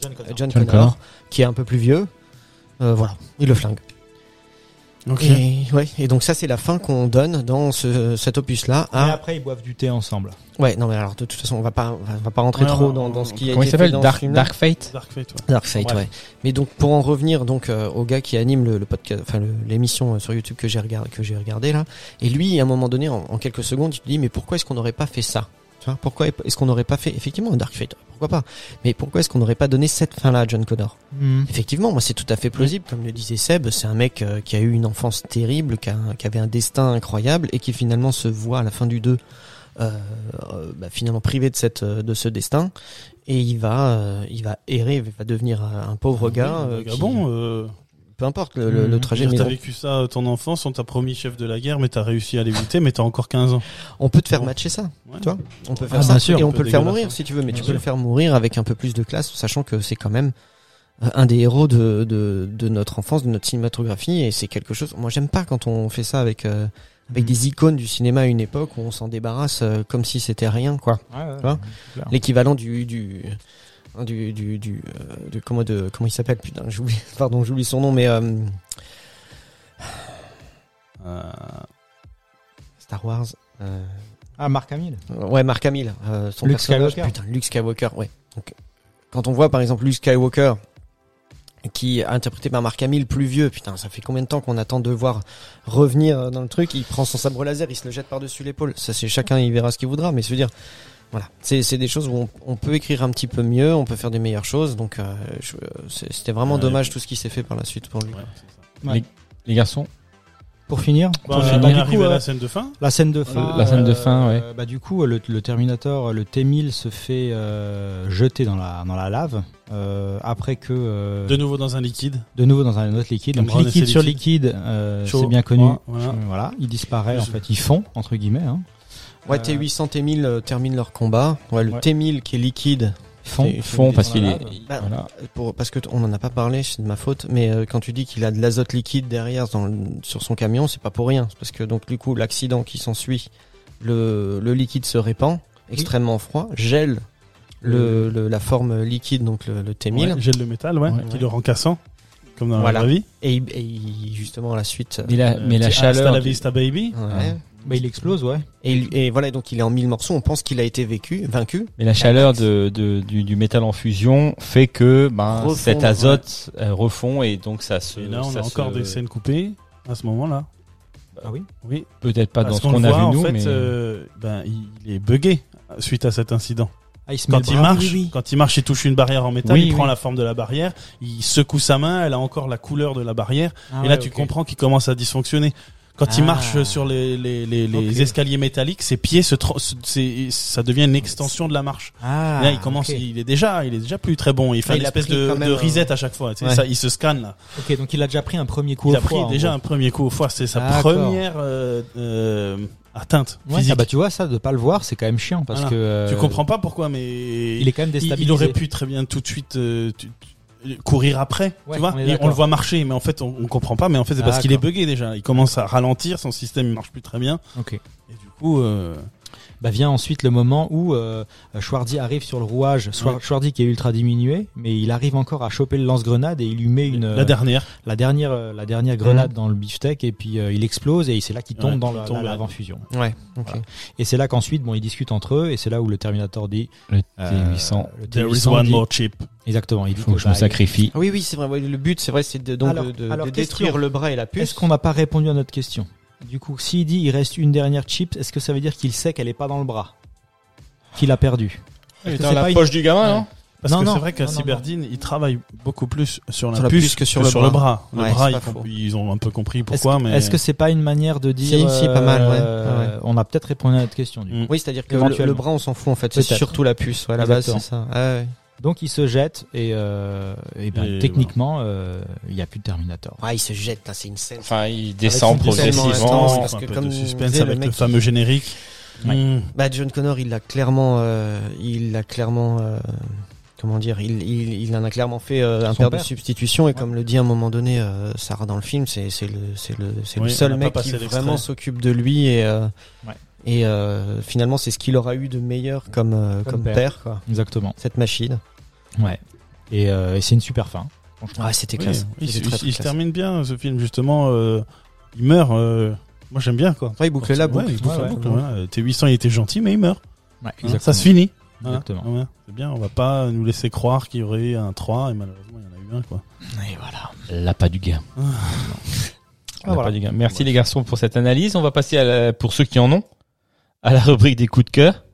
John Connor. John, John Connor, Connor. qui est un peu plus vieux. Voilà, il le flingue. Ok. Et, ouais, et donc ça c'est la fin qu'on donne dans ce, cet opus-là. Et À... après, ils boivent du thé ensemble. Ouais, non mais alors de toute façon on va pas, on va, pas rentrer Ouais, trop dans, ce qui a Comment il s'appelle Dark. Dark Fate Dark Fate. ouais. Dark Fate, ouais. Mais donc pour en revenir donc euh, au gars qui anime le, le podcast, enfin l'émission euh, sur YouTube que j'ai regardé, que j'ai regardé là, et lui à un moment donné, en, en quelques secondes, il te dit mais pourquoi est-ce qu'on n'aurait pas fait ça? Tu vois Pourquoi est-ce qu'on n'aurait pas fait effectivement un Dark Fate Pourquoi pas Mais pourquoi est-ce qu'on n'aurait pas donné cette fin-là à John Connor? Effectivement, moi c'est tout à fait plausible, comme le disait Seb, c'est un mec euh, qui a eu une enfance terrible, qui, a- qui avait un destin incroyable et qui finalement se voit à la fin du 2 euh, euh, bah, finalement privé de cette de ce destin et il va euh, il va errer, il va devenir un, un pauvre gars. Oui, euh, qui- Gabon. Peu importe le, le- le Mhm. trajet. T'as vécu ça euh, ton enfance, on t'a promis chef de la guerre, mais t'as réussi à l'éviter, mais t'as encore 15 ans. on peut te faire matcher ça. Ouais. Tu vois On peut Ah, faire ça bien sûr. et on peut peu le faire mourir si tu veux, mais tu peux le faire mourir avec un peu plus de classe, sachant que c'est quand même euh, un des héros de, de, de notre enfance, de notre cinématographie, et c'est quelque chose. Moi, j'aime pas quand on fait ça avec euh, avec des icônes du cinéma à une époque où on s'en débarrasse euh, comme si c'était rien, quoi. L'équivalent du du du du, du, euh, de comment de comment il s'appelle putain j'oublie pardon j'oublie son nom mais euh, Euh, Star Wars euh, Ah, Marc Hamill. ouais Mark Hamill euh, son Luke personnage Skywalker. putain Luke Skywalker ouais donc quand on voit par exemple Luke Skywalker qui est interprété par Mark Hamill, plus vieux. Putain, ça fait combien de temps qu'on attend de voir revenir dans le truc? Il prend son sabre laser, il se le jette par-dessus l'épaule. Ça, c'est chacun, il verra ce qu'il voudra. Mais je veux dire, voilà, c'est c'est des choses où on, on peut écrire un petit peu mieux, on peut faire des meilleures choses. Donc, euh, c'était vraiment Ouais. dommage tout ce qui s'est fait par la suite pour lui. Ouais. Les garçons Pour finir, Bon, pour on finir, bah, du coup, à euh, la scène de fin. La scène de fin. La scène de fin, euh, ouais. Bah du coup, le, le Terminator, le T1000 se fait euh, jeter dans la dans la lave euh, après que euh, De nouveau dans un liquide. de nouveau dans un autre liquide. Donc liquide sur liquide, euh, c'est bien connu. voilà. Euh, Voilà, il disparaît en fait, ils fond entre guillemets. Hein. Ouais, Euh, T800, T1000 euh, terminent leur combat. Ouais, le Ouais. T1000 qui est liquide. Fond, parce qu'il est. Bah, Voilà. Pour, parce que t- on en a pas parlé, c'est de ma faute, mais euh, quand tu dis qu'il a de l'azote liquide derrière dans le- sur son camion, c'est pas pour rien. C'est parce que donc du coup l'accident qui s'ensuit, le, le liquide se répand, extrêmement froid, gèle le, le- la forme liquide, donc le, le T1000, Ouais, gèle le métal, ouais, Ouais. qui le rend cassant. Comme dans Voilà. la vraie vie. et, justement à la suite. Mais la, Euh, mais la chaleur. la vista baby. ouais. Bah, il explose, ouais. Et, et voilà, donc il est en mille morceaux. On pense qu'il a été vécu, vaincu. Mais la chaleur de, de- du, du métal en fusion fait que ben, cet azote euh, refond et donc ça se. Et là, on ça a encore se- des scènes coupées à ce moment-là. Ah oui. Oui. Peut-être pas dans ce qu'on a voit, vu en nous, fait, mais. euh, ben, il est buggé suite à cet incident. Ah, il se met Quand il bras. marche, oui, oui. quand il marche, il touche une barrière en métal, Oui, il prend la forme de la barrière, il secoue sa main, elle a encore la couleur de la barrière, Ah et là ouais, tu comprends qu'il commence à dysfonctionner. Quand il Ah. marche sur les, les, les, les Ok. escaliers métalliques, ses pieds se, se- ça devient une extension de la marche. Ah, là, il commence, il est déjà, il est déjà plus très bon. Il fait Ah, une il espèce de, de reset à chaque fois. Tu sais, Ouais. ça, il se scanne là. Ok, donc il a déjà pris un premier coup Il au a pris foie, déjà un premier coup au foie. C'est sa première euh, euh, atteinte Ouais, physique. ah bah tu vois ça de pas le voir, c'est quand même chiant parce Voilà. que euh, tu comprends pas pourquoi, mais Il est quand même il, déstabilisé. il aurait pu très bien tout de suite euh, tu- courir après, Ouais, tu vois. on Et on le voit marcher, mais en fait on, on comprend pas. Mais en fait c'est parce qu'il est buggé déjà. Il commence à ralentir, son système il marche plus très bien. Ok. Et du coup, euh, Bah vient ensuite le moment où euh, Schwarzy arrive sur le rouage. Schwar- Ouais. Qui est ultra diminué, mais il arrive encore à choper le lance-grenade et il lui met une la dernière. la dernière euh, la dernière grenade dans le beefsteak et puis euh, il explose et c'est là qu'il tombe Ouais, dans il la, tombe, la ouais. Voilà. Et c'est là qu'ensuite bon ils discutent entre eux et c'est là où le Terminator dit Le euh, T800. le There is T800 one dit- more chip. exactement il faut que je me bah, sacrifie. Ah Oui, oui, c'est vrai. Le but, c'est vrai, c'est de, donc Alors- de, de- alors, de question. détruire le bras et la puce. Est-ce qu'on n'a pas répondu à notre question? Du coup, s'il dit il reste une dernière chip, est-ce que ça veut dire qu'il sait qu'elle est pas dans le bras? Qu'il a perdu Est-ce que Dans c'est la poche du gamin, non? Parce Non, que c'est vrai qu'à Cyberdine, ils travaillent beaucoup plus sur la, Sur la puce, puce que sur le le bras. Le Ouais, bras, ils, font- ont un peu compris Est-ce pourquoi, que- mais Est-ce que c'est pas une manière de dire Si, si, pas mal, ouais. euh, Ouais. On a peut-être répondu à notre question. Du coup. Mm. Oui, c'est-à-dire que le, le bras, on s'en fout en fait. C'est surtout la puce. Ouais, à la base, c'est ça. Ah, ouais. Donc il se jette et, euh, et ben, Et techniquement euh, il y a plus de Terminator. Ah, il se jette. C'est une scène. Enfin, il descend progressivement. intense, il parce un que peu comme de suspense disait avec le, fameux générique. Ouais. Mm. Bah, John Connor, il l'a clairement, euh, il l'a clairement, euh, comment dire, il, il, il en a clairement fait euh, un père, père. de substitution et comme le dit à un moment donné euh, Sarah dans le film, c'est c'est le c'est le Oui, le seul mec pas qui vraiment s'occupe de lui et euh, Ouais. Et euh, finalement c'est ce qu'il aura eu de meilleur comme euh, Comme comme, père. père. quoi. Exactement. Cette machine. Ouais. Et, euh, et c'est une super fin. Franchement. Ah, c'était Oui, classe. il, très, se termine bien ce film justement. euh, il meurt. euh, moi j'aime bien quoi. Ouais, il boucle la boucle. Ouais, il boucle Ouais, la ouais. boucle, voilà. Euh, T800 il était gentil mais il meurt. Ouais, Hein, exactement. ça se finit. Voilà. Exactement. Ouais, c'est bien. On va pas nous laisser croire qu'il y aurait un 3 et malheureusement il y en a eu un quoi. Et voilà. L'appât du gain. Ah. L'appât voilà. du gain. Merci les garçons pour cette analyse. On va passer à la- pour ceux qui en ont à la rubrique des coups de cœur.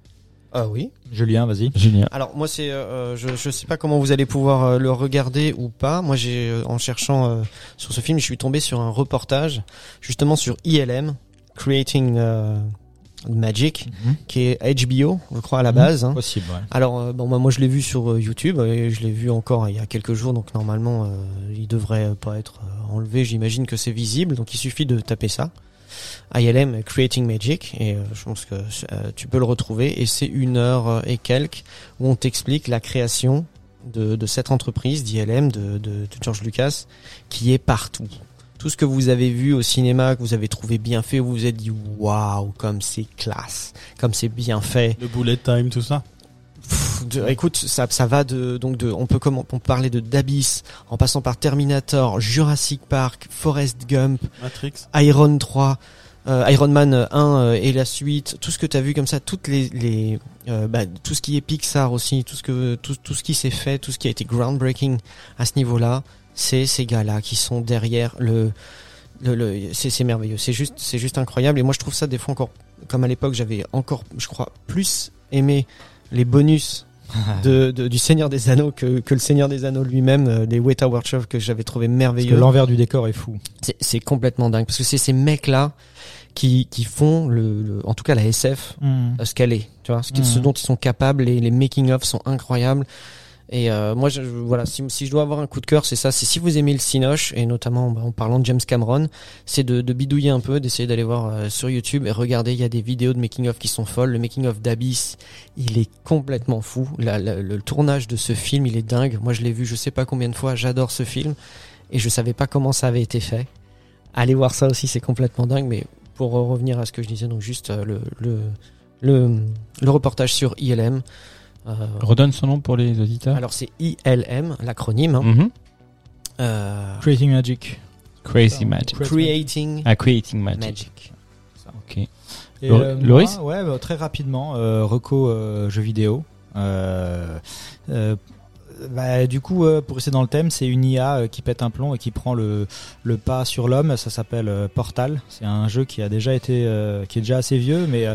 Ah oui. Julien, vas-y. Julien. Alors moi c'est euh, je je sais pas comment vous allez pouvoir euh, le regarder ou pas. Moi j'ai euh, en cherchant euh, sur ce film, je suis tombé sur un reportage justement sur ILM Creating euh, Magic qui est HBO, je crois à la Mhm. base hein. Possible. Ouais. Alors euh, bon bah, moi je l'ai vu sur euh, YouTube et je l'ai vu encore il y a quelques jours donc normalement euh, il devrait pas être euh, enlevé, j'imagine que c'est visible donc il suffit de taper ça. ILM Creating Magic et euh, je pense que euh, tu peux le retrouver et c'est une heure euh, et quelques où on t'explique la création de, cette entreprise d'ILM de, de, de George Lucas qui est partout. Tout ce que vous avez vu au cinéma, que vous avez trouvé bien fait, vous vous êtes dit waouh comme c'est classe, comme c'est bien fait. Le bullet time tout ça. De- écoute, ça, ça va de donc de, on peut comment, on peut parler de d'Abyss en passant par Terminator, Jurassic Park, Forrest Gump, Matrix. Iron 3, euh, Iron Man 1 euh, et la suite, tout ce que tu as vu comme ça, toutes les, les euh, bah, tout ce qui est Pixar aussi, tout ce que tout, tout ce qui s'est fait, tout ce qui a été groundbreaking à ce niveau-là, c'est ces gars-là qui sont derrière le, le, le c'est c'est merveilleux. C'est juste, c'est juste incroyable. Et moi, je trouve ça des fois encore, comme à l'époque, j'avais encore, je crois, plus aimé les bonus de, de- du Seigneur des Anneaux que, que le Seigneur des Anneaux lui-même, euh, les Weta Workshop que j'avais trouvé merveilleux. l'envers du décor est fou. C'est c'est complètement dingue parce que c'est ces mecs-là qui, qui font le, le- en tout cas la SF euh, ce qu'elle est, tu vois, ce, Mhm. ce dont ils sont capables, les, les making of sont incroyables. Et euh, moi, je, voilà, si, je dois avoir un coup de cœur, c'est ça. C'est si vous aimez le cinoche et notamment bah, en parlant de James Cameron, c'est de, bidouiller un peu, d'essayer d'aller voir euh, sur YouTube et regarder. Il y a des vidéos de making of qui sont folles. Le making of d'Abyss, il est complètement fou. Le tournage de ce film, il est dingue. Moi, je l'ai vu, je sais pas combien de fois. J'adore ce film et je savais pas comment ça avait été fait. Allez voir ça aussi, c'est complètement dingue. Mais pour revenir à ce que je disais, donc juste euh, le, le le, le reportage sur ILM. Euh, Redonne son nom pour les auditeurs. alors c'est ILM, l'acronyme. hein. Mhm. Euh, Creating Magic. Crazy Magic. Creating Ah, Creating Magic. Magic. Ok. Et, euh, Loris moi, Ouais, bah, très rapidement, euh, Reco euh, jeux vidéo. Euh, euh, bah, du coup, euh, pour rester dans le thème, c'est une IA euh, qui pète un plomb et qui prend le, le pas sur l'homme. Ça s'appelle euh, Portal. C'est un jeu qui a déjà été, euh, qui est déjà assez vieux, mais euh,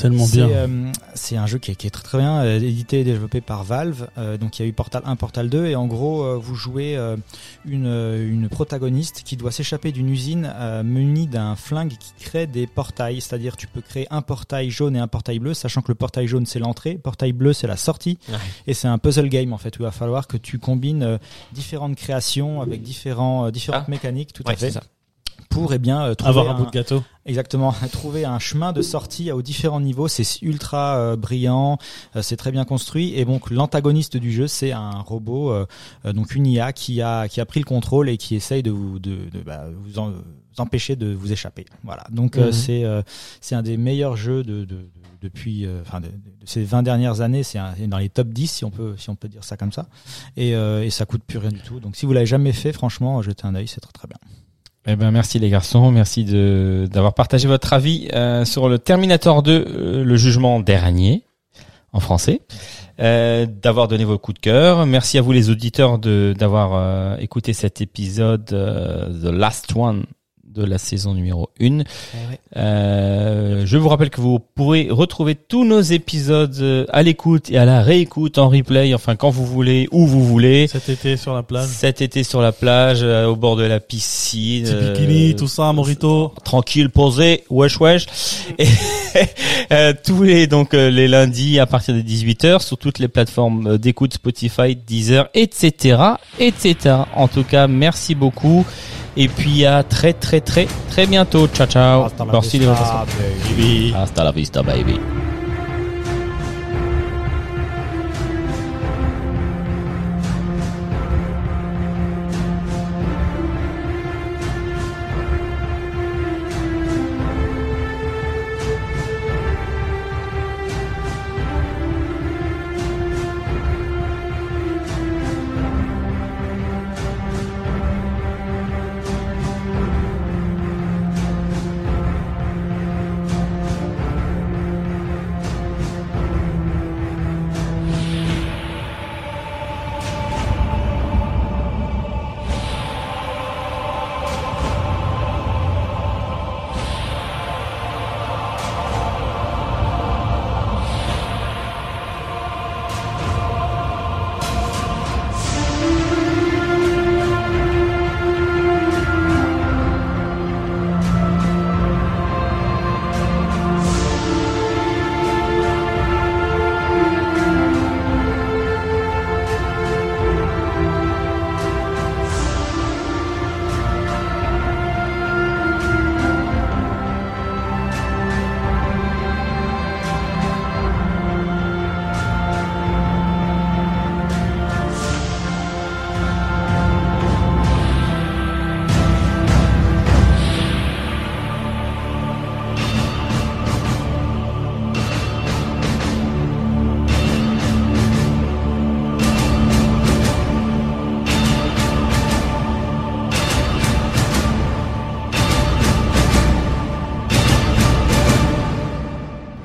Tellement c'est, bien. euh, c'est un jeu qui est, qui est très très bien, euh, édité et développé par Valve. Euh, donc il y a eu Portal 1, Portal 2, et en gros euh, vous jouez euh, une, une protagoniste qui doit s'échapper d'une usine euh, munie d'un flingue qui crée des portails. C'est-à-dire tu peux créer un portail jaune et un portail bleu, sachant que le portail jaune c'est l'entrée, portail bleu c'est la sortie. Ouais. Et c'est un puzzle game en fait où il va falloir que tu combines euh, différentes créations avec différents, euh, différentes Ah. mécaniques, tout Ouais, à fait, c'est ça. Pour eh bien euh, trouver Avoir un un- bout de gâteau. Exactement, trouver un chemin de sortie aux différents niveaux, c'est ultra euh, brillant, euh, c'est très bien construit et donc l'antagoniste du jeu c'est un robot, euh, euh, donc une IA qui a qui a pris le contrôle et qui essaye de vous de, de, bah, vous, en- vous empêcher de vous échapper. Voilà, donc euh, Mhm. c'est euh, c'est un des meilleurs jeux de, de, de- depuis euh, enfin de, de ces 20 dernières années, c'est dans les top 10 si on peut si on peut dire ça comme ça et, euh, et ça coûte plus rien du tout. Donc si vous l'avez jamais fait, franchement, jetez un œil, c'est très très bien. Eh ben merci les garçons, merci de d'avoir partagé votre avis euh, sur le Terminator 2, euh, le jugement dernier en français, euh, d'avoir donné vos coups de cœur. Merci à vous les auditeurs de d'avoir écouté cet épisode The Last One de la saison numéro 1. Eh ouais. Euh, je vous rappelle que vous pourrez retrouver tous nos épisodes euh, à l'écoute et à la réécoute en replay, enfin quand vous voulez, où vous voulez. Cet été sur la plage. Cet été sur la plage, euh, au bord de la piscine. Petit euh, bikini, tout ça, Morito. tranquille, posé, wesh wesh. Et tous les donc les lundis à partir de 18h sur toutes les plateformes d'écoute Spotify, Deezer, etc., etc. En tout cas, merci beaucoup. Et puis à très très très très bientôt. Ciao ciao. Hasta la Merci les vista, gens. baby. Hasta la vista baby.